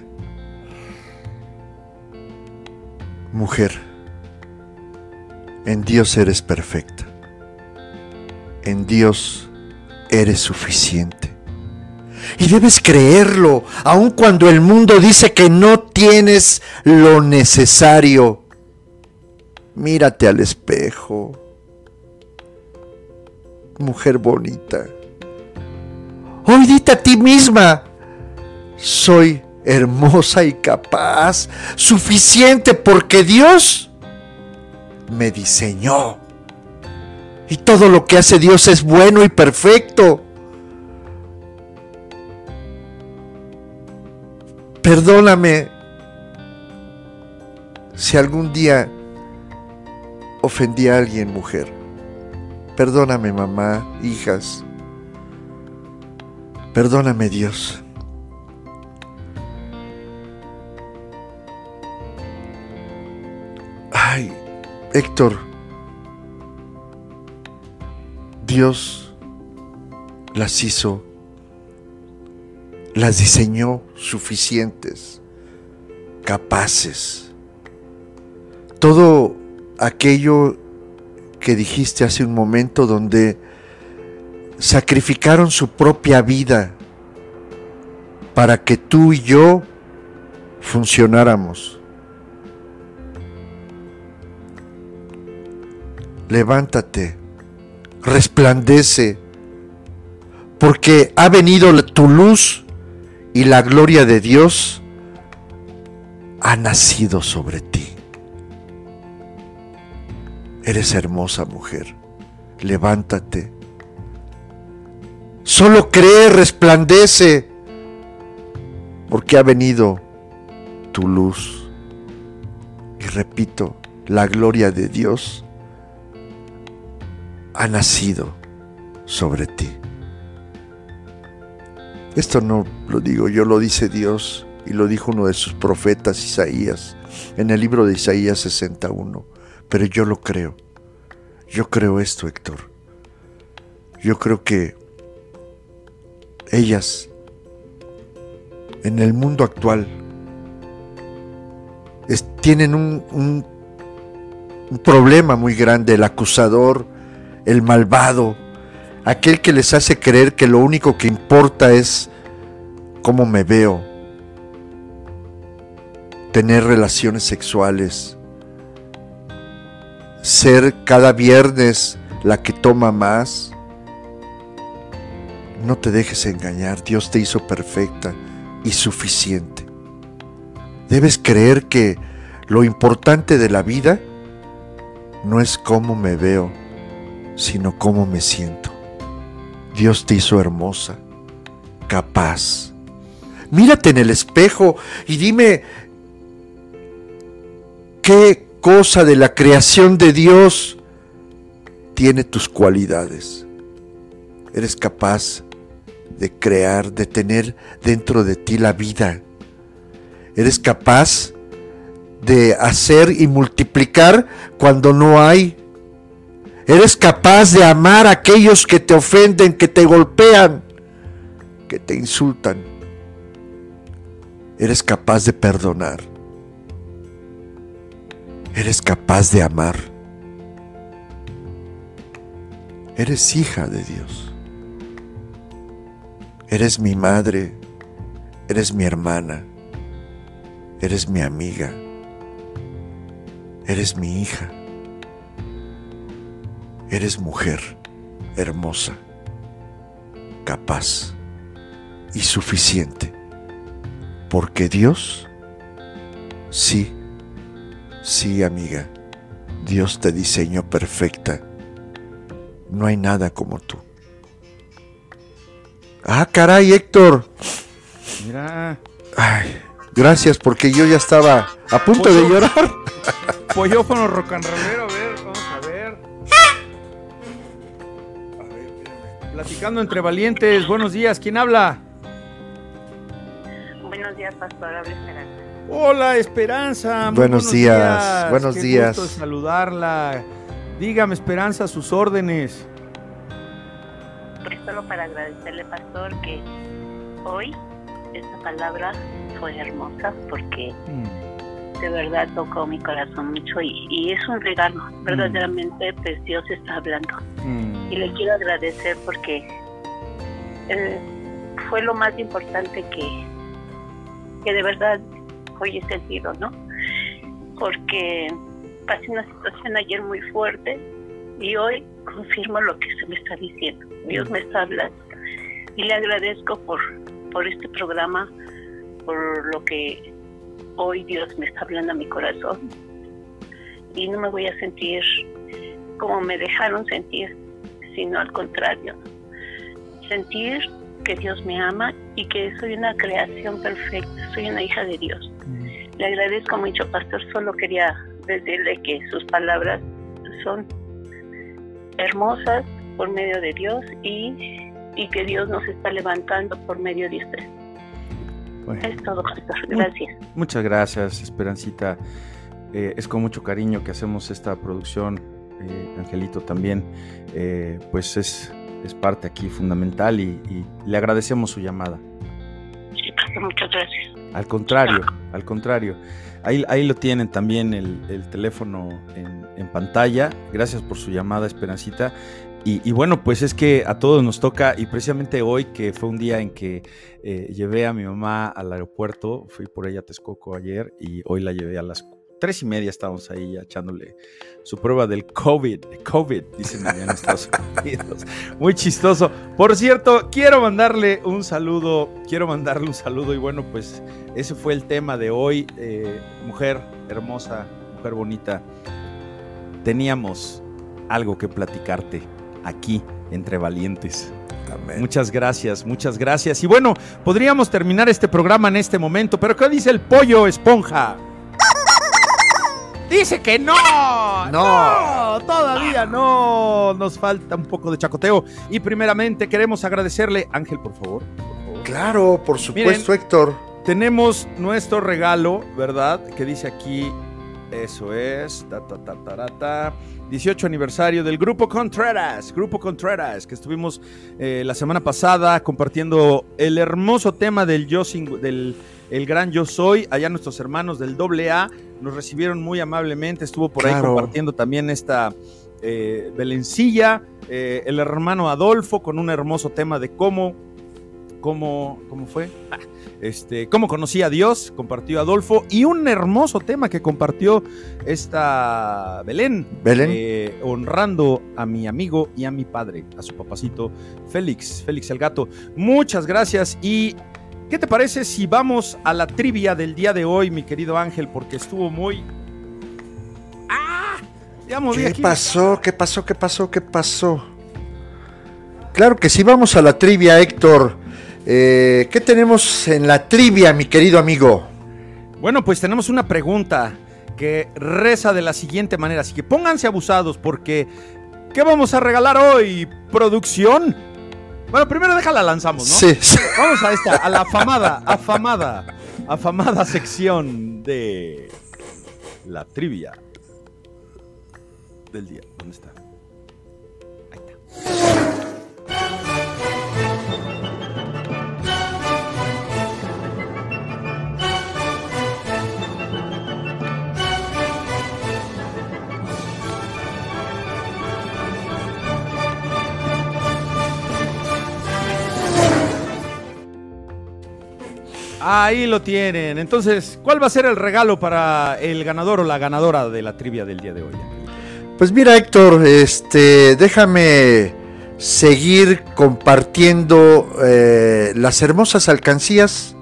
Mujer, en Dios eres perfecta. En Dios eres suficiente. Y debes creerlo, aun cuando el mundo dice que no tienes lo necesario Mírate al espejo. Mujer bonita. Hoy dite a ti misma. Soy hermosa y capaz, suficiente porque Dios me diseñó. Y todo lo que hace Dios es bueno y perfecto. Perdóname si algún día ofendí a alguien, mujer. Perdóname, mamá, hijas. Perdóname, Dios. Ay, Héctor, Dios las hizo, las diseñó suficientes, capaces. Todo aquello que dijiste hace un momento donde sacrificaron su propia vida para que tú y yo funcionáramos. Levántate, resplandece, porque ha venido tu luz y la gloria de Dios ha nacido sobre ti. Eres hermosa mujer. Levántate. Solo cree, resplandece. porque ha venido tu luz. Y repito, la gloria de Dios ha nacido sobre ti. Esto no lo digo yo, lo dice Dios y lo dijo uno de sus profetas, Isaías, en el libro de Isaías 61. Pero yo lo creo. Yo creo esto, Héctor. Yo creo que ellas en el mundo actual tienen un, problema muy grande, el acusador, el malvado, aquel que les hace creer que lo único que importa es cómo me veo, tener relaciones sexuales, ser cada viernes la que toma más. No te dejes engañar, Dios te hizo perfecta y suficiente. Debes creer que lo importante de la vida no es cómo me veo, sino cómo me siento. Dios te hizo hermosa, capaz. Mírate en el espejo y dime qué cosa de la creación de Dios tiene tus cualidades. Eres capaz de crear, de tener dentro de ti la vida. Eres capaz de hacer y multiplicar cuando no hay. Eres capaz de amar a aquellos que te ofenden, que te golpean, que te insultan. Eres capaz de perdonar. Eres capaz de amar. Eres hija de Dios. Eres mi madre, eres mi hermana, eres mi amiga, eres mi hija, eres mujer hermosa, capaz y suficiente, porque Dios, sí, sí amiga, Dios te diseñó perfecta, no hay nada como tú. Ah, caray, Héctor. Mira. Ay, gracias, porque yo ya estaba a punto de llorar. And rollero, Platicando entre valientes, buenos días, ¿quién habla? Buenos días, pastor, habla Esperanza. Hola, Esperanza. muy Buenos días, buenos Qué días. gusto saludarla. Dígame, Esperanza, sus órdenes. Pues solo para agradecerle, pastor, que hoy esta palabra fue hermosa porque Mm, de verdad tocó mi corazón mucho y, y es un regalo. Verdaderamente, pues Dios está hablando. mm, Y le quiero agradecer porque eh, fue lo más importante que, que de verdad hoy he sentido, ¿no? Porque pasé una situación ayer muy fuerte y hoy confirmo lo que se me está diciendo. Dios me está hablando. Y le agradezco por, por este programa, por lo que hoy Dios me está hablando a mi corazón. Y no me voy a sentir como me dejaron sentir, sino al contrario. Sentir que Dios me ama y que soy una creación perfecta, soy una hija de Dios. mm. Le agradezco mucho, pastor. Solo quería decirle que sus palabras son hermosas por medio de Dios y, y que Dios nos está levantando por medio de usted. Bueno. Es todo. Gracias. Muchas gracias, Esperancita. Eh, es con mucho cariño que hacemos esta producción. eh, Angelito también, eh, pues es, es parte aquí fundamental y, y le agradecemos su llamada. Sí, pastor, muchas gracias. Al contrario, al contrario. Ahí, ahí lo tienen también el, el teléfono en, en pantalla. Gracias por su llamada, Esperancita. Y, bueno, pues es que a todos nos toca, y precisamente hoy, que fue un día en que eh, llevé a mi mamá al aeropuerto, fui por ella a Texcoco ayer y hoy la llevé a las tres y media, estábamos ahí echándole su prueba del COVID, COVID, dicen allá en Estados Unidos. <laughs> Muy chistoso. Por cierto, quiero mandarle un saludo, quiero mandarle un saludo y bueno, pues ese fue el tema de hoy. Eh, mujer hermosa, mujer bonita, teníamos algo que platicarte aquí entre valientes. Amén. Muchas gracias, muchas gracias. Y bueno, podríamos terminar este programa en este momento, pero ¿qué dice el pollo esponja? Dice que no, No. todavía no. Nos falta un poco de chacoteo. Y primeramente queremos agradecerle, Ángel, por favor. por favor. Claro, por supuesto, Héctor. Tenemos nuestro regalo, ¿verdad? Que dice aquí, eso es, ta, ta, ta, ta, ta, 18 aniversario del Grupo Contreras, Grupo Contreras, que estuvimos eh, la semana pasada compartiendo el hermoso tema del yo sin- del el gran yo soy, allá nuestros hermanos del doble A nos recibieron muy amablemente, estuvo por ahí compartiendo también esta eh, Belencilla, eh, el hermano Adolfo con un hermoso tema de cómo, cómo, cómo fue, Ah, este, cómo conocí a Dios, compartió Adolfo, y un hermoso tema que compartió esta Belén, Belén. eh, honrando a mi amigo y a mi padre, a su papacito Félix, Félix el gato. Muchas gracias y ¿qué te parece si vamos a la trivia del día de hoy, mi querido Ángel? Porque estuvo muy... ¡Ah! Ya ¿Qué aquí. pasó? ¿Qué pasó? ¿Qué pasó? ¿Qué pasó? Claro que sí, vamos a la trivia, Héctor. Eh, ¿Qué tenemos en la trivia, mi querido amigo? Bueno, pues tenemos una pregunta que reza de la siguiente manera, así que pónganse abusados porque ¿qué vamos a regalar hoy? ¿Producción? Bueno, primero déjala lanzamos, ¿no? Sí, sí. <laughs> Vamos a esta, a la afamada, afamada, afamada sección de la trivia del día. ¿Dónde está? Ahí lo tienen. Entonces, ¿cuál va a ser el regalo para el ganador o la ganadora de la trivia del día de hoy? Pues mira, Héctor, este, déjame seguir compartiendo eh, las hermosas alcancías.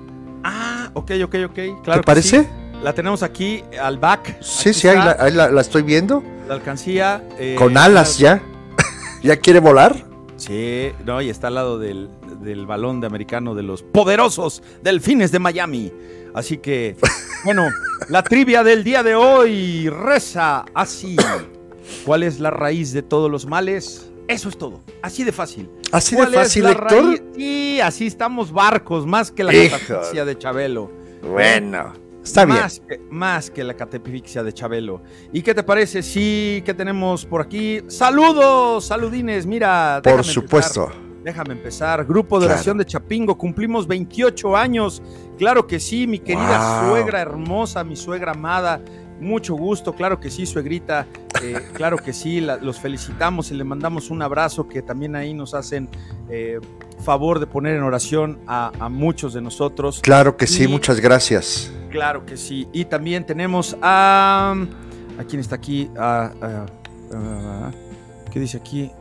Ah, ok, ok, ok. Claro ¿Te parece? sí. La tenemos aquí al back. Sí, Aquí sí, ahí, está, la, ahí la- la estoy viendo. la alcancía. eh, Con alas ya. <laughs> ¿Ya quiere volar? Sí, no, y está al lado del, del balón de americano de los poderosos delfines de Miami. Así que, <laughs> bueno, la trivia del día de hoy reza así. ¿Cuál es la raíz de todos los males? Eso es todo. Así de fácil. Así de ¿Cuál es fácil, Héctor. Sí, así estamos barcos, más que la catafixia de Chabelo. Bueno, está bien. Más que, más que la catafixia de Chabelo. ¿Y qué te parece? Sí, que tenemos por aquí. Saludos, saludines. Mira, Por supuesto. empezar. Déjame empezar. Grupo de Claro. oración de Chapingo. Cumplimos 28 años. Claro que sí, mi querida Wow. suegra hermosa, mi suegra amada. Mucho gusto, claro que sí, suegrita. eh, <laughs> claro que sí, la- los felicitamos y le mandamos un abrazo que también ahí nos hacen eh, favor de poner en oración a, a muchos de nosotros. Claro que sí, muchas gracias. Claro que sí. Y también tenemos a. ¿A quién está aquí? A- a- a- ¿Qué dice aquí?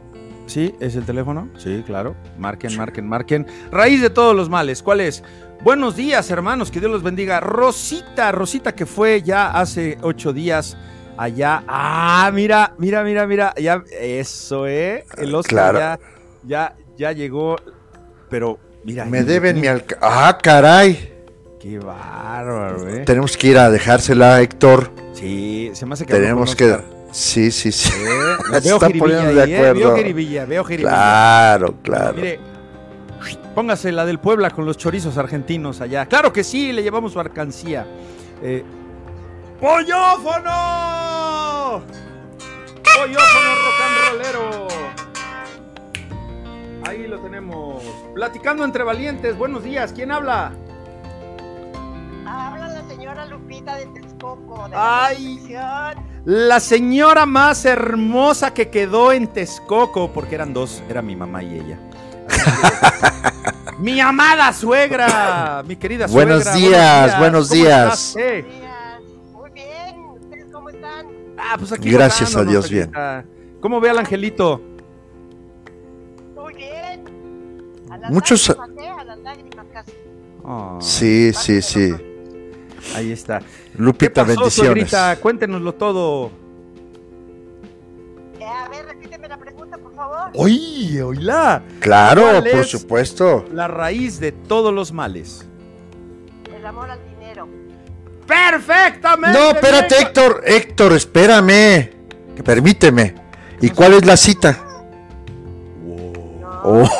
¿Sí? ¿Es el teléfono? Sí, claro. Marquen, marquen, marquen. Raíz de todos los males. ¿Cuál es? Buenos días, hermanos. Que Dios los bendiga. Rosita, Rosita, que fue ya hace ocho días allá. Ah, mira, mira, mira, mira. Ya, eso, ¿eh? El Oscar Claro. ya, ya, ya llegó. Pero, mira. Me deben mi alca... Ah, caray. Qué bárbaro, ¿eh? Tenemos que ir a dejársela, Héctor. Sí, se me hace que Tenemos que... Sí, sí, sí. Eh, Se <laughs> veo está jiribilla poniendo de ahí, eh, Veo acuerdo. jiribilla, veo jiribilla. Claro, claro. Mire, póngase la del Puebla con los chorizos argentinos allá. Claro que sí, le llevamos su alcancía. Eh, ¡Pollófono! ¡Pollófono rock and rollero! Ahí lo tenemos. Platicando entre valientes. Buenos días. ¿Quién habla? Habla la señora Lupita de Texcoco. De la Ay. Concepción. La señora más hermosa que quedó en Texcoco, porque eran dos, era mi mamá y ella. <laughs> Mi amada suegra, mi querida suegra. Buenos días, buenos ¿cómo días. estás? Eh, Buenos días. Muy bien. ¿Ustedes cómo están? Ah, pues aquí Gracias a Dios, bien. ¿Cómo ve al angelito? Muy bien. A las Muchos- lágrimas, ¿eh? A las lágrimas casi. Oh, Sí, sí, sí. Ahí está. ¿Qué Lupita, pasó, bendiciones. suegrita? Cuéntenoslo todo. Eh, a ver, repíteme la pregunta, por favor. Oye, oíla. Claro, ¿Cuál por es? supuesto. La raíz de todos los males. El amor al dinero. Perfectamente. No, espérate, bien. Héctor. Héctor, espérame. Permíteme. ¿Y cuál es la cita? No. Oh. <laughs>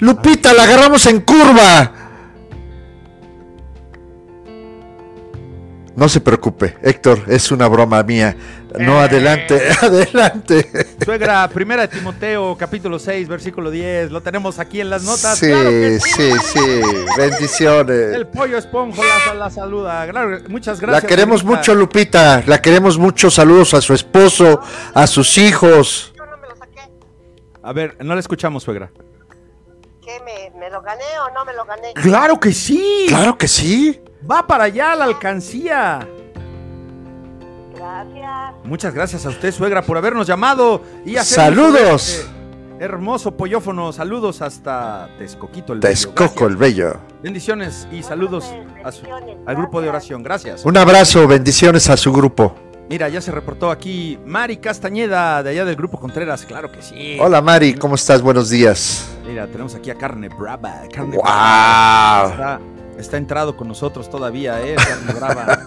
Lupita, la agarramos en curva. No se preocupe, Héctor, es una broma mía. No, Eh. adelante, <laughs> adelante. Suegra, primera de Timoteo, capítulo 6, versículo 10. Lo tenemos aquí en las notas. Sí, Claro que sí, sí. Bendiciones. El pollo esponjo la, la saluda. Claro, muchas La gracias. queremos Lupita. mucho, Lupita. La queremos mucho. Saludos a su esposo, a sus hijos. Yo no me lo saqué. A ver, no la escuchamos, suegra. ¿Qué? ¿Me, me lo gané o no me lo gané? Claro que sí. Claro que sí. Va para allá la alcancía. Gracias. Muchas gracias a usted, suegra, por habernos llamado y hacer Saludos. este hermoso pollofono. Saludos hasta Texcoquito el Bello. Texcoco el Gracias. Bello. Bendiciones y saludos a su- al grupo de oración. Gracias. Un abrazo, bendiciones a su grupo. Mira, ya se reportó aquí Mari Castañeda, de allá del grupo Contreras. Claro que sí. Hola Mari, ¿cómo estás? Buenos días. Mira, tenemos aquí a Carne Brava. Carne ¡Wow! Brava. Está, está entrado con nosotros todavía, ¿eh? Carne Brava.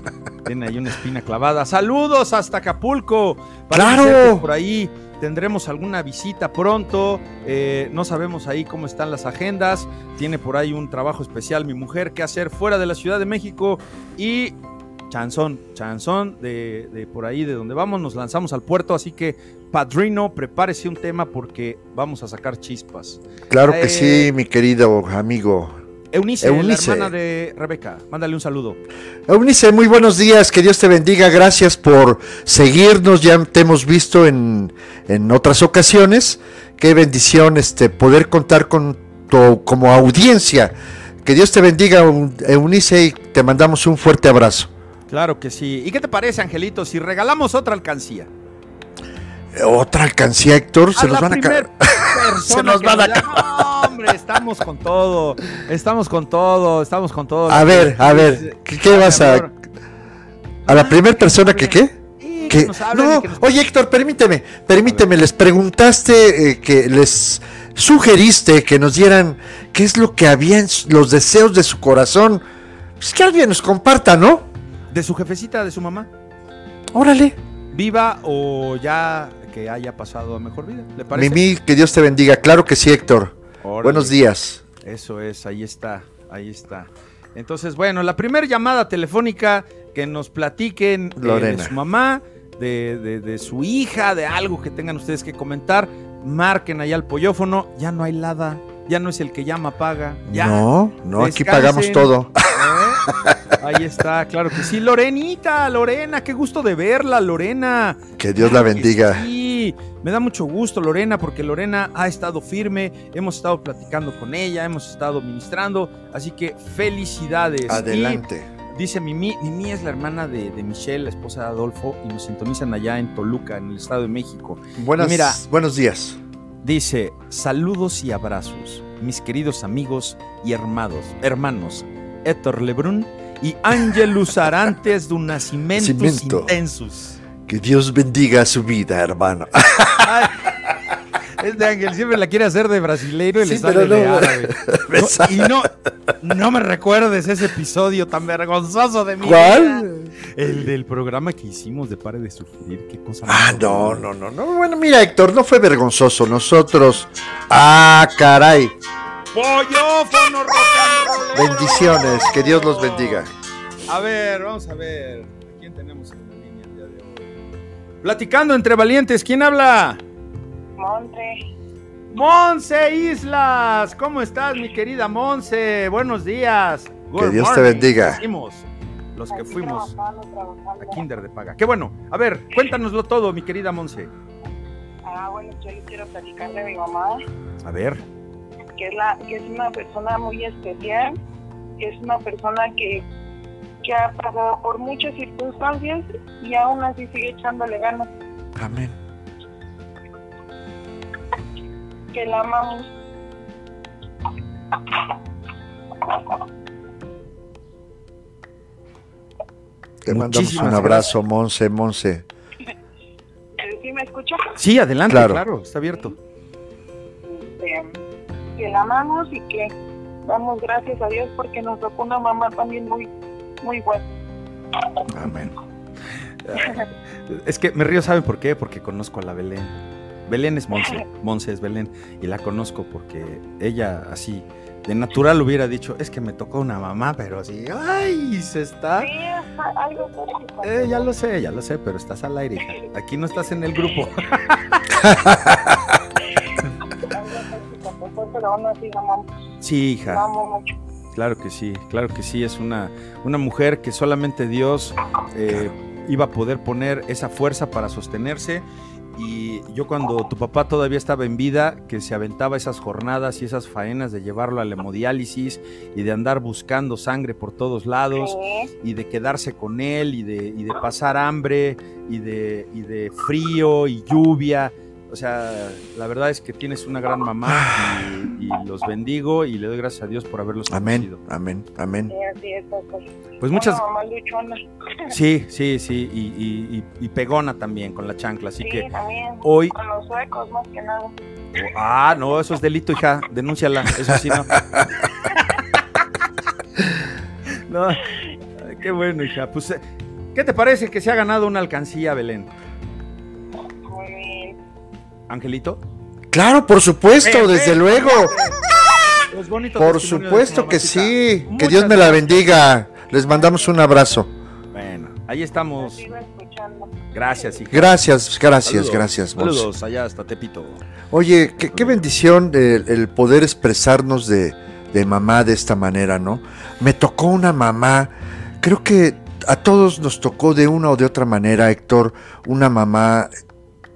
<laughs> Tiene ahí una espina clavada. Saludos hasta Acapulco. Parece ¡Claro! Por ahí tendremos alguna visita pronto. Eh, no sabemos ahí cómo están las agendas. Tiene por ahí un trabajo especial mi mujer que hacer fuera de la Ciudad de México. Y chanzón, chanzón de, de por ahí de donde vamos. Nos lanzamos al puerto. Así que, padrino, prepárese un tema porque vamos a sacar chispas. Claro que Eh, sí, mi querido amigo. Eunice, Eunice. la hermana de Rebeca. Mándale un saludo. Eunice, muy buenos días, que Dios te bendiga, gracias por seguirnos, ya te hemos visto en, en otras ocasiones, qué bendición este, poder contar con tu como audiencia, que Dios te bendiga Eu- Eunice y te mandamos un fuerte abrazo. Claro que sí. ¿Y qué te parece, Angelito, si regalamos otra alcancía? Otra alcancía, Héctor, se A nos van a Se nos van a. <laughs> No, hombre, estamos con todo. Estamos con todo, estamos con todo. A ver, a ver, ¿qué, qué vas a... ¿A la primera persona que qué? Que no, oye Héctor, permíteme, permíteme, les preguntaste eh, que les sugeriste que nos dieran qué es lo que había en los deseos de su corazón. Pues que alguien nos comparta, ¿no? De su jefecita, de su mamá. Órale. Viva o ya que haya pasado a mejor vida. ¿Le parece? Mimi, que Dios te bendiga. Claro que sí, Héctor. Órale. Buenos días. Eso es, ahí está, ahí está. Entonces, bueno, la primera llamada telefónica que nos platiquen eh, de su mamá, de, de- de su hija, de algo que tengan ustedes que comentar, marquen allá al pollofono. Ya no hay nada, ya no es el que llama paga. Ya. No, no, aquí pagamos todo. <laughs> Ahí está, claro que sí. Lorenita, Lorena, qué gusto de verla, Lorena. Que Dios la Claro bendiga. Sí, me da mucho gusto, Lorena, porque Lorena ha estado firme, hemos estado platicando con ella, hemos estado ministrando, así que felicidades. Adelante. Y dice Mimi, Mimi es la hermana de, de Michelle, la esposa de Adolfo, y nos sintonizan allá en Toluca, en el Estado de México. Buenas, mira. buenos días. Dice, saludos y abrazos, mis queridos amigos y hermanos, hermanos, Héctor Lebrun y Ángelus Arantes de Nacimientos Nacimiento. Intensos. Que Dios bendiga su vida, hermano. Ay, Este ángel siempre la quiere hacer de brasileiro y le sale de árabe. <laughs> No, y no, no me recuerdes ese episodio tan vergonzoso de mi vida. ¿Cuál? El del programa que hicimos de Pare de Sufrir. Qué cosa Ah, no, no, no, no. Bueno, mira, Héctor, no fue vergonzoso. Nosotros. Ah, caray. Pollofono rock. Bendiciones, que Dios los bendiga. A ver, vamos a ver. ¿A quién tenemos en la línea el día de hoy? Platicando entre valientes, ¿quién habla? Monte, Monse Islas, ¿cómo estás, mi querida Monse? Buenos días. Good Que Dios te bendiga. decimos, los que fuimos trabajando, trabajando. a Kinder de Paga. Qué bueno. A ver, cuéntanoslo todo, mi querida Monse. Ah, bueno, yo les quiero platicar de mi mamá, A ver. Que es, la, que es una persona muy especial, que es una persona que, que ha pasado por muchas circunstancias y aún así sigue echándole ganas, Amén. que la amamos. Te mandamos Muchísimas un abrazo, Monse, Monse. ¿Sí me escucha? Sí, adelante, Claro. claro, está abierto. Que la amamos y que damos gracias a Dios porque nos tocó una mamá también muy, muy buena. Amén. Es que me río, ¿saben por qué? Porque conozco a la Belén. Belén es Monse, <laughs> Monse es Belén. Y la conozco porque ella así, de natural hubiera dicho, es que me tocó una mamá, pero así, ¡ay! Se está... Sí, es algo. Eh, ya lo sé, ya lo sé, pero estás al aire, hija. Aquí no estás en el grupo. <laughs> Pero aún así la amamos, Sí, la hija. amo mucho. Claro que sí, claro que sí. Es una, una mujer que solamente Dios eh, iba a poder poner esa fuerza para sostenerse. Y yo cuando tu papá todavía estaba en vida, que se aventaba esas jornadas y esas faenas de llevarlo a la hemodiálisis y de andar buscando sangre por todos lados Sí, y de quedarse con él y de, y de pasar hambre y de, y de frío y lluvia. O sea, la verdad es que tienes una gran mamá y, y los bendigo y le doy gracias a Dios por haberlos Amén, conocido. amén, amén. sí, así es. Pues, Pues muchas, Una mamá luchona. <laughs> sí, sí, sí, y, y- y- y pegona también con la chancla, así sí, que también. hoy, Con los suecos, más que nada. ah, no, eso es delito, hija, denúnciala, eso sí no. <laughs> No, qué bueno, hija, pues, ¿qué te parece que se ha ganado una alcancía, Belén? Angelito. Claro, por supuesto, desde luego. Bonito Por supuesto que sí. Que Dios me la bendiga. Les mandamos un abrazo. Bueno, ahí estamos. Gracias, hija. Gracias, gracias, Saludos. gracias. Monse. Saludos allá hasta Tepito. Oye, qué, qué bendición el, el poder expresarnos de, de mamá de esta manera, ¿no? Me tocó una mamá, creo que a todos nos tocó de una o de otra manera, Héctor, una mamá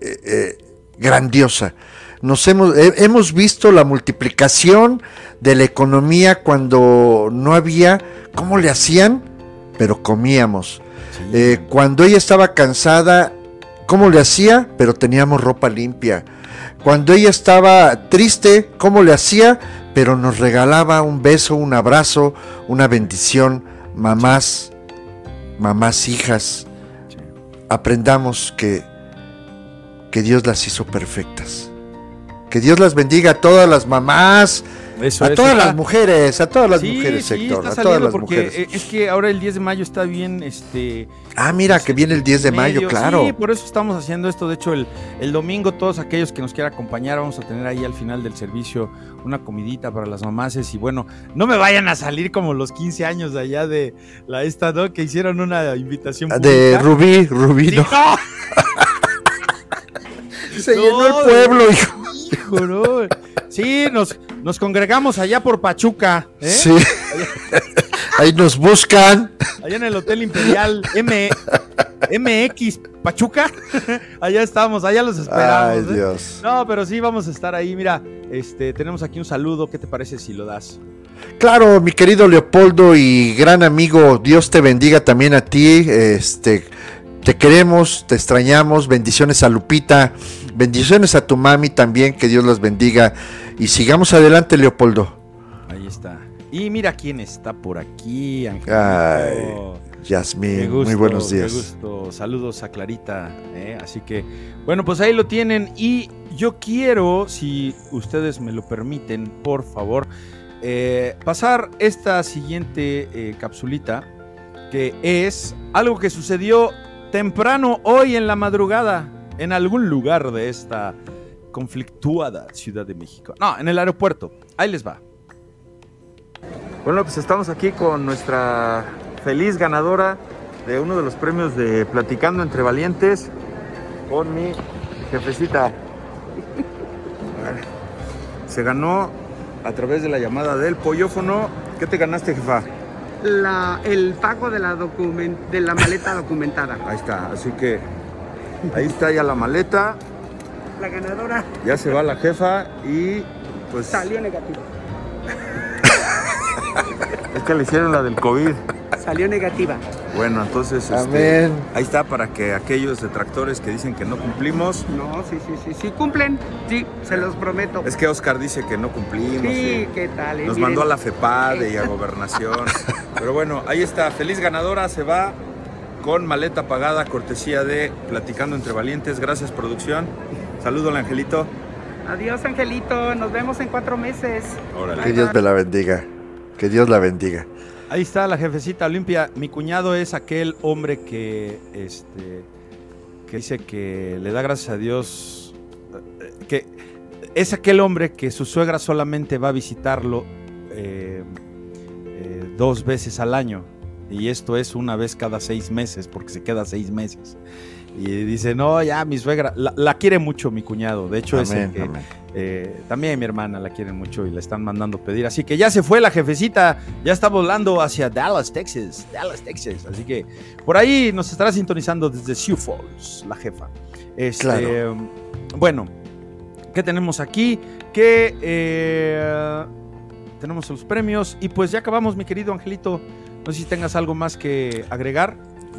eh, eh, grandiosa. Nos hemos, he- hemos visto la multiplicación de la economía cuando no había, ¿cómo le hacían? Pero comíamos. Eh, cuando ella estaba cansada, ¿cómo le hacía? Pero teníamos ropa limpia. Cuando ella estaba triste, ¿cómo le hacía? Pero nos regalaba un beso, un abrazo, una bendición. Mamás, mamás, hijas, aprendamos que, que Dios las hizo perfectas. Que Dios las bendiga a todas las mamás, Eso a todas las mujeres, a todas las Sí, mujeres, sí, está a todas las mujeres. eh, es que ahora el 10 de mayo está bien, este... Ah, mira, que viene el 10 de mayo, claro. Sí, por eso estamos haciendo esto. De hecho, el, el domingo, todos aquellos que nos quieran acompañar, vamos a tener ahí al final del servicio una comidita para las mamases. Y bueno, no me vayan a salir como los 15 años de allá de la esta, ¿no? Que hicieron una invitación Ah, De pública. Rubí, Rubí, Sí, no. <laughs> <laughs> Se No, llenó el pueblo, hijo. hijo, no. Sí, nos, nos congregamos allá por Pachuca, ¿eh? Sí. Ahí nos buscan. Allá en el Hotel Imperial M MX Pachuca. allá estamos, allá los esperamos. Ay, ¿eh? Dios. No, pero sí vamos a estar ahí. Mira, este, tenemos aquí un saludo. ¿Qué te parece si lo das? Claro, mi querido Leopoldo y gran amigo, Dios te bendiga también a ti. Este, te queremos, te extrañamos. Bendiciones a Lupita, bendiciones a tu mami también, que Dios las bendiga. Y sigamos adelante, Leopoldo. Ahí está. Y mira quién está por aquí, Ángel. Ay, Yasmín, muy buenos días. gusto. Saludos a Clarita. ¿eh? Así que, bueno, pues ahí lo tienen. Y yo quiero, si ustedes me lo permiten, por favor, eh, pasar esta siguiente eh, capsulita, que es algo que sucedió temprano hoy en la madrugada, en algún lugar de esta conflictuada Ciudad de México. No, en el aeropuerto. Ahí les va. Bueno, pues estamos aquí con nuestra feliz ganadora de uno de los premios de Platicando entre Valientes con mi jefecita. Se ganó a través de la llamada del pollofono. ¿Qué te ganaste, jefa? La, el pago de la, document, de la maleta documentada. Ahí está, así que ahí está ya la maleta, La ganadora ya se va la jefa y pues salió negativa. es que le hicieron la del COVID. Salió negativa. Bueno, entonces este, Amén. ahí está para que aquellos detractores que dicen que no cumplimos, No, sí, sí, sí, sí, cumplen. Sí, se los prometo. es que Oscar dice que no cumplimos. Sí, y ¿qué tal? eh? nos Miren, mandó a la FEPADE y a <laughs> Gobernación. Pero bueno, ahí está, feliz ganadora, se va con maleta pagada, cortesía de Platicando entre Valientes. Gracias, producción. Saludo al Angelito. Adiós, Angelito. Nos vemos en cuatro meses. Órale. Que Dios me la bendiga. Que Dios la bendiga. Ahí está la jefecita Olimpia. Mi cuñado es aquel hombre que, este, que dice que le da gracias a Dios, eh, que es aquel hombre que su suegra solamente va a visitarlo eh, eh, dos veces al año. Y esto es una vez cada seis meses, porque se queda seis meses. Y dice, no, ya mi suegra, la, la quiere mucho mi cuñado. De hecho, es el Amén, que, eh, también mi hermana la quieren mucho y la están mandando pedir. Así que ya se fue la jefecita, ya está volando hacia Dallas, Texas. Dallas, Texas. Así que por ahí nos estará sintonizando desde Sioux Falls, la jefa. Este, Claro. Bueno, ¿qué tenemos aquí? Que eh, tenemos los premios y pues ya acabamos, mi querido Angelito. No sé si tengas algo más que agregar.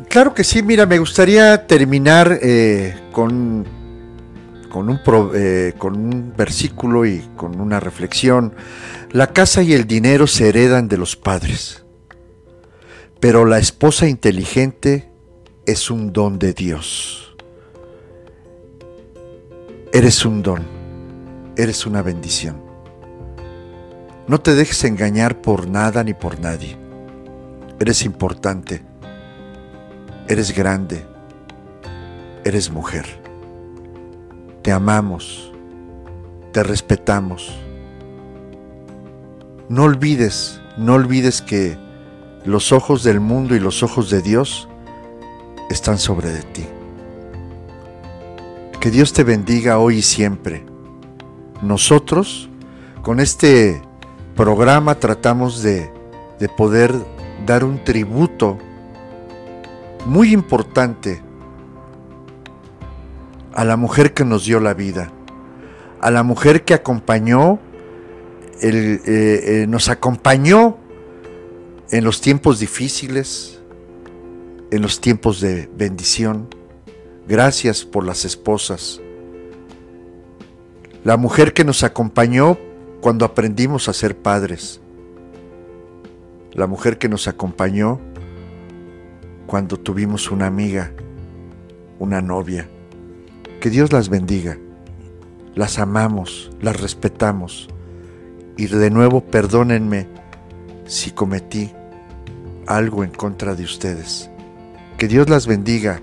Claro que sí, mira, me gustaría terminar eh, con, con, un eh, con un versículo y con una reflexión. La casa y el dinero se heredan de los padres, pero la esposa inteligente es un don de Dios. Eres un don, eres una bendición. No te dejes engañar por nada ni por nadie. Eres importante. Eres grande. Eres mujer. Te amamos. Te respetamos. No olvides, no olvides que los ojos del mundo y los ojos de Dios están sobre de ti. Que Dios te bendiga hoy y siempre. Nosotros, con este programa, tratamos de, de poder dar un tributo muy importante a la mujer que nos dio la vida, a la mujer que acompañó, eh, eh, nos acompañó en los tiempos difíciles, en los tiempos de bendición. Gracias por las esposas. La mujer que nos acompañó cuando aprendimos a ser padres. La mujer que nos acompañó cuando tuvimos una amiga, una novia. Que Dios las bendiga. Las amamos, las respetamos. Y de nuevo perdónenme si cometí algo en contra de ustedes. Que Dios las bendiga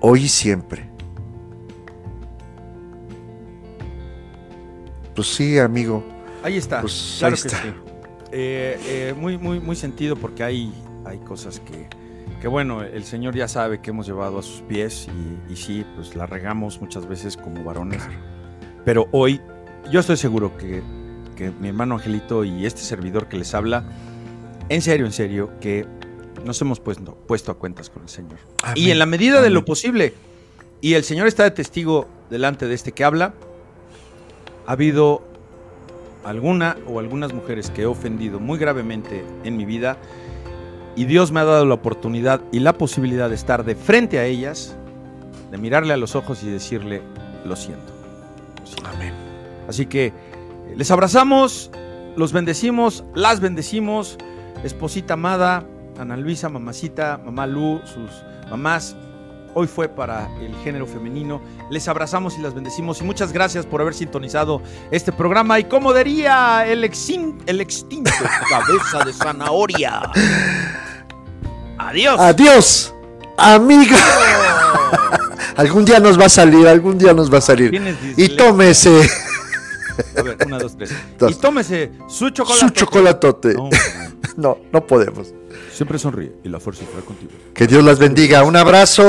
hoy y siempre. Pues sí, amigo. Ahí está. Pues claro ahí que está. sí. Eh, eh, muy, muy, muy sentido porque hay, hay cosas que, que, bueno, el Señor ya sabe que hemos llevado a sus pies y, y sí, pues la regamos muchas veces como varones. Pero hoy, yo estoy seguro que, que mi hermano Angelito y este servidor que les habla, en serio, en serio, que nos hemos puesto, puesto a cuentas con el Señor. Y en la medida de lo Amén. posible, y el Señor está de testigo delante de este que habla, ha habido alguna o algunas mujeres que he ofendido muy gravemente en mi vida y Dios me ha dado la oportunidad y la posibilidad de estar de frente a ellas, de mirarle a los ojos y decirle, lo siento. lo siento". Amén. Así que les abrazamos, los bendecimos, las bendecimos, esposita amada, Ana Luisa, mamacita, mamá Lu, sus mamás. Hoy fue para el género femenino. Les abrazamos y las bendecimos y muchas gracias por haber sintonizado este programa. Y como diría el, exin- el extinto <laughs> cabeza de zanahoria. Adiós. Adiós, amiga. <laughs> algún día nos va a salir, algún día nos va a salir. Y tómese A ver, una, dos, tres. <laughs> Dos. Y tómese su chocolate. su chocolatote. No, <laughs> No, no podemos. siempre sonríe y la fuerza estará contigo. Que Dios las bendiga. Un abrazo.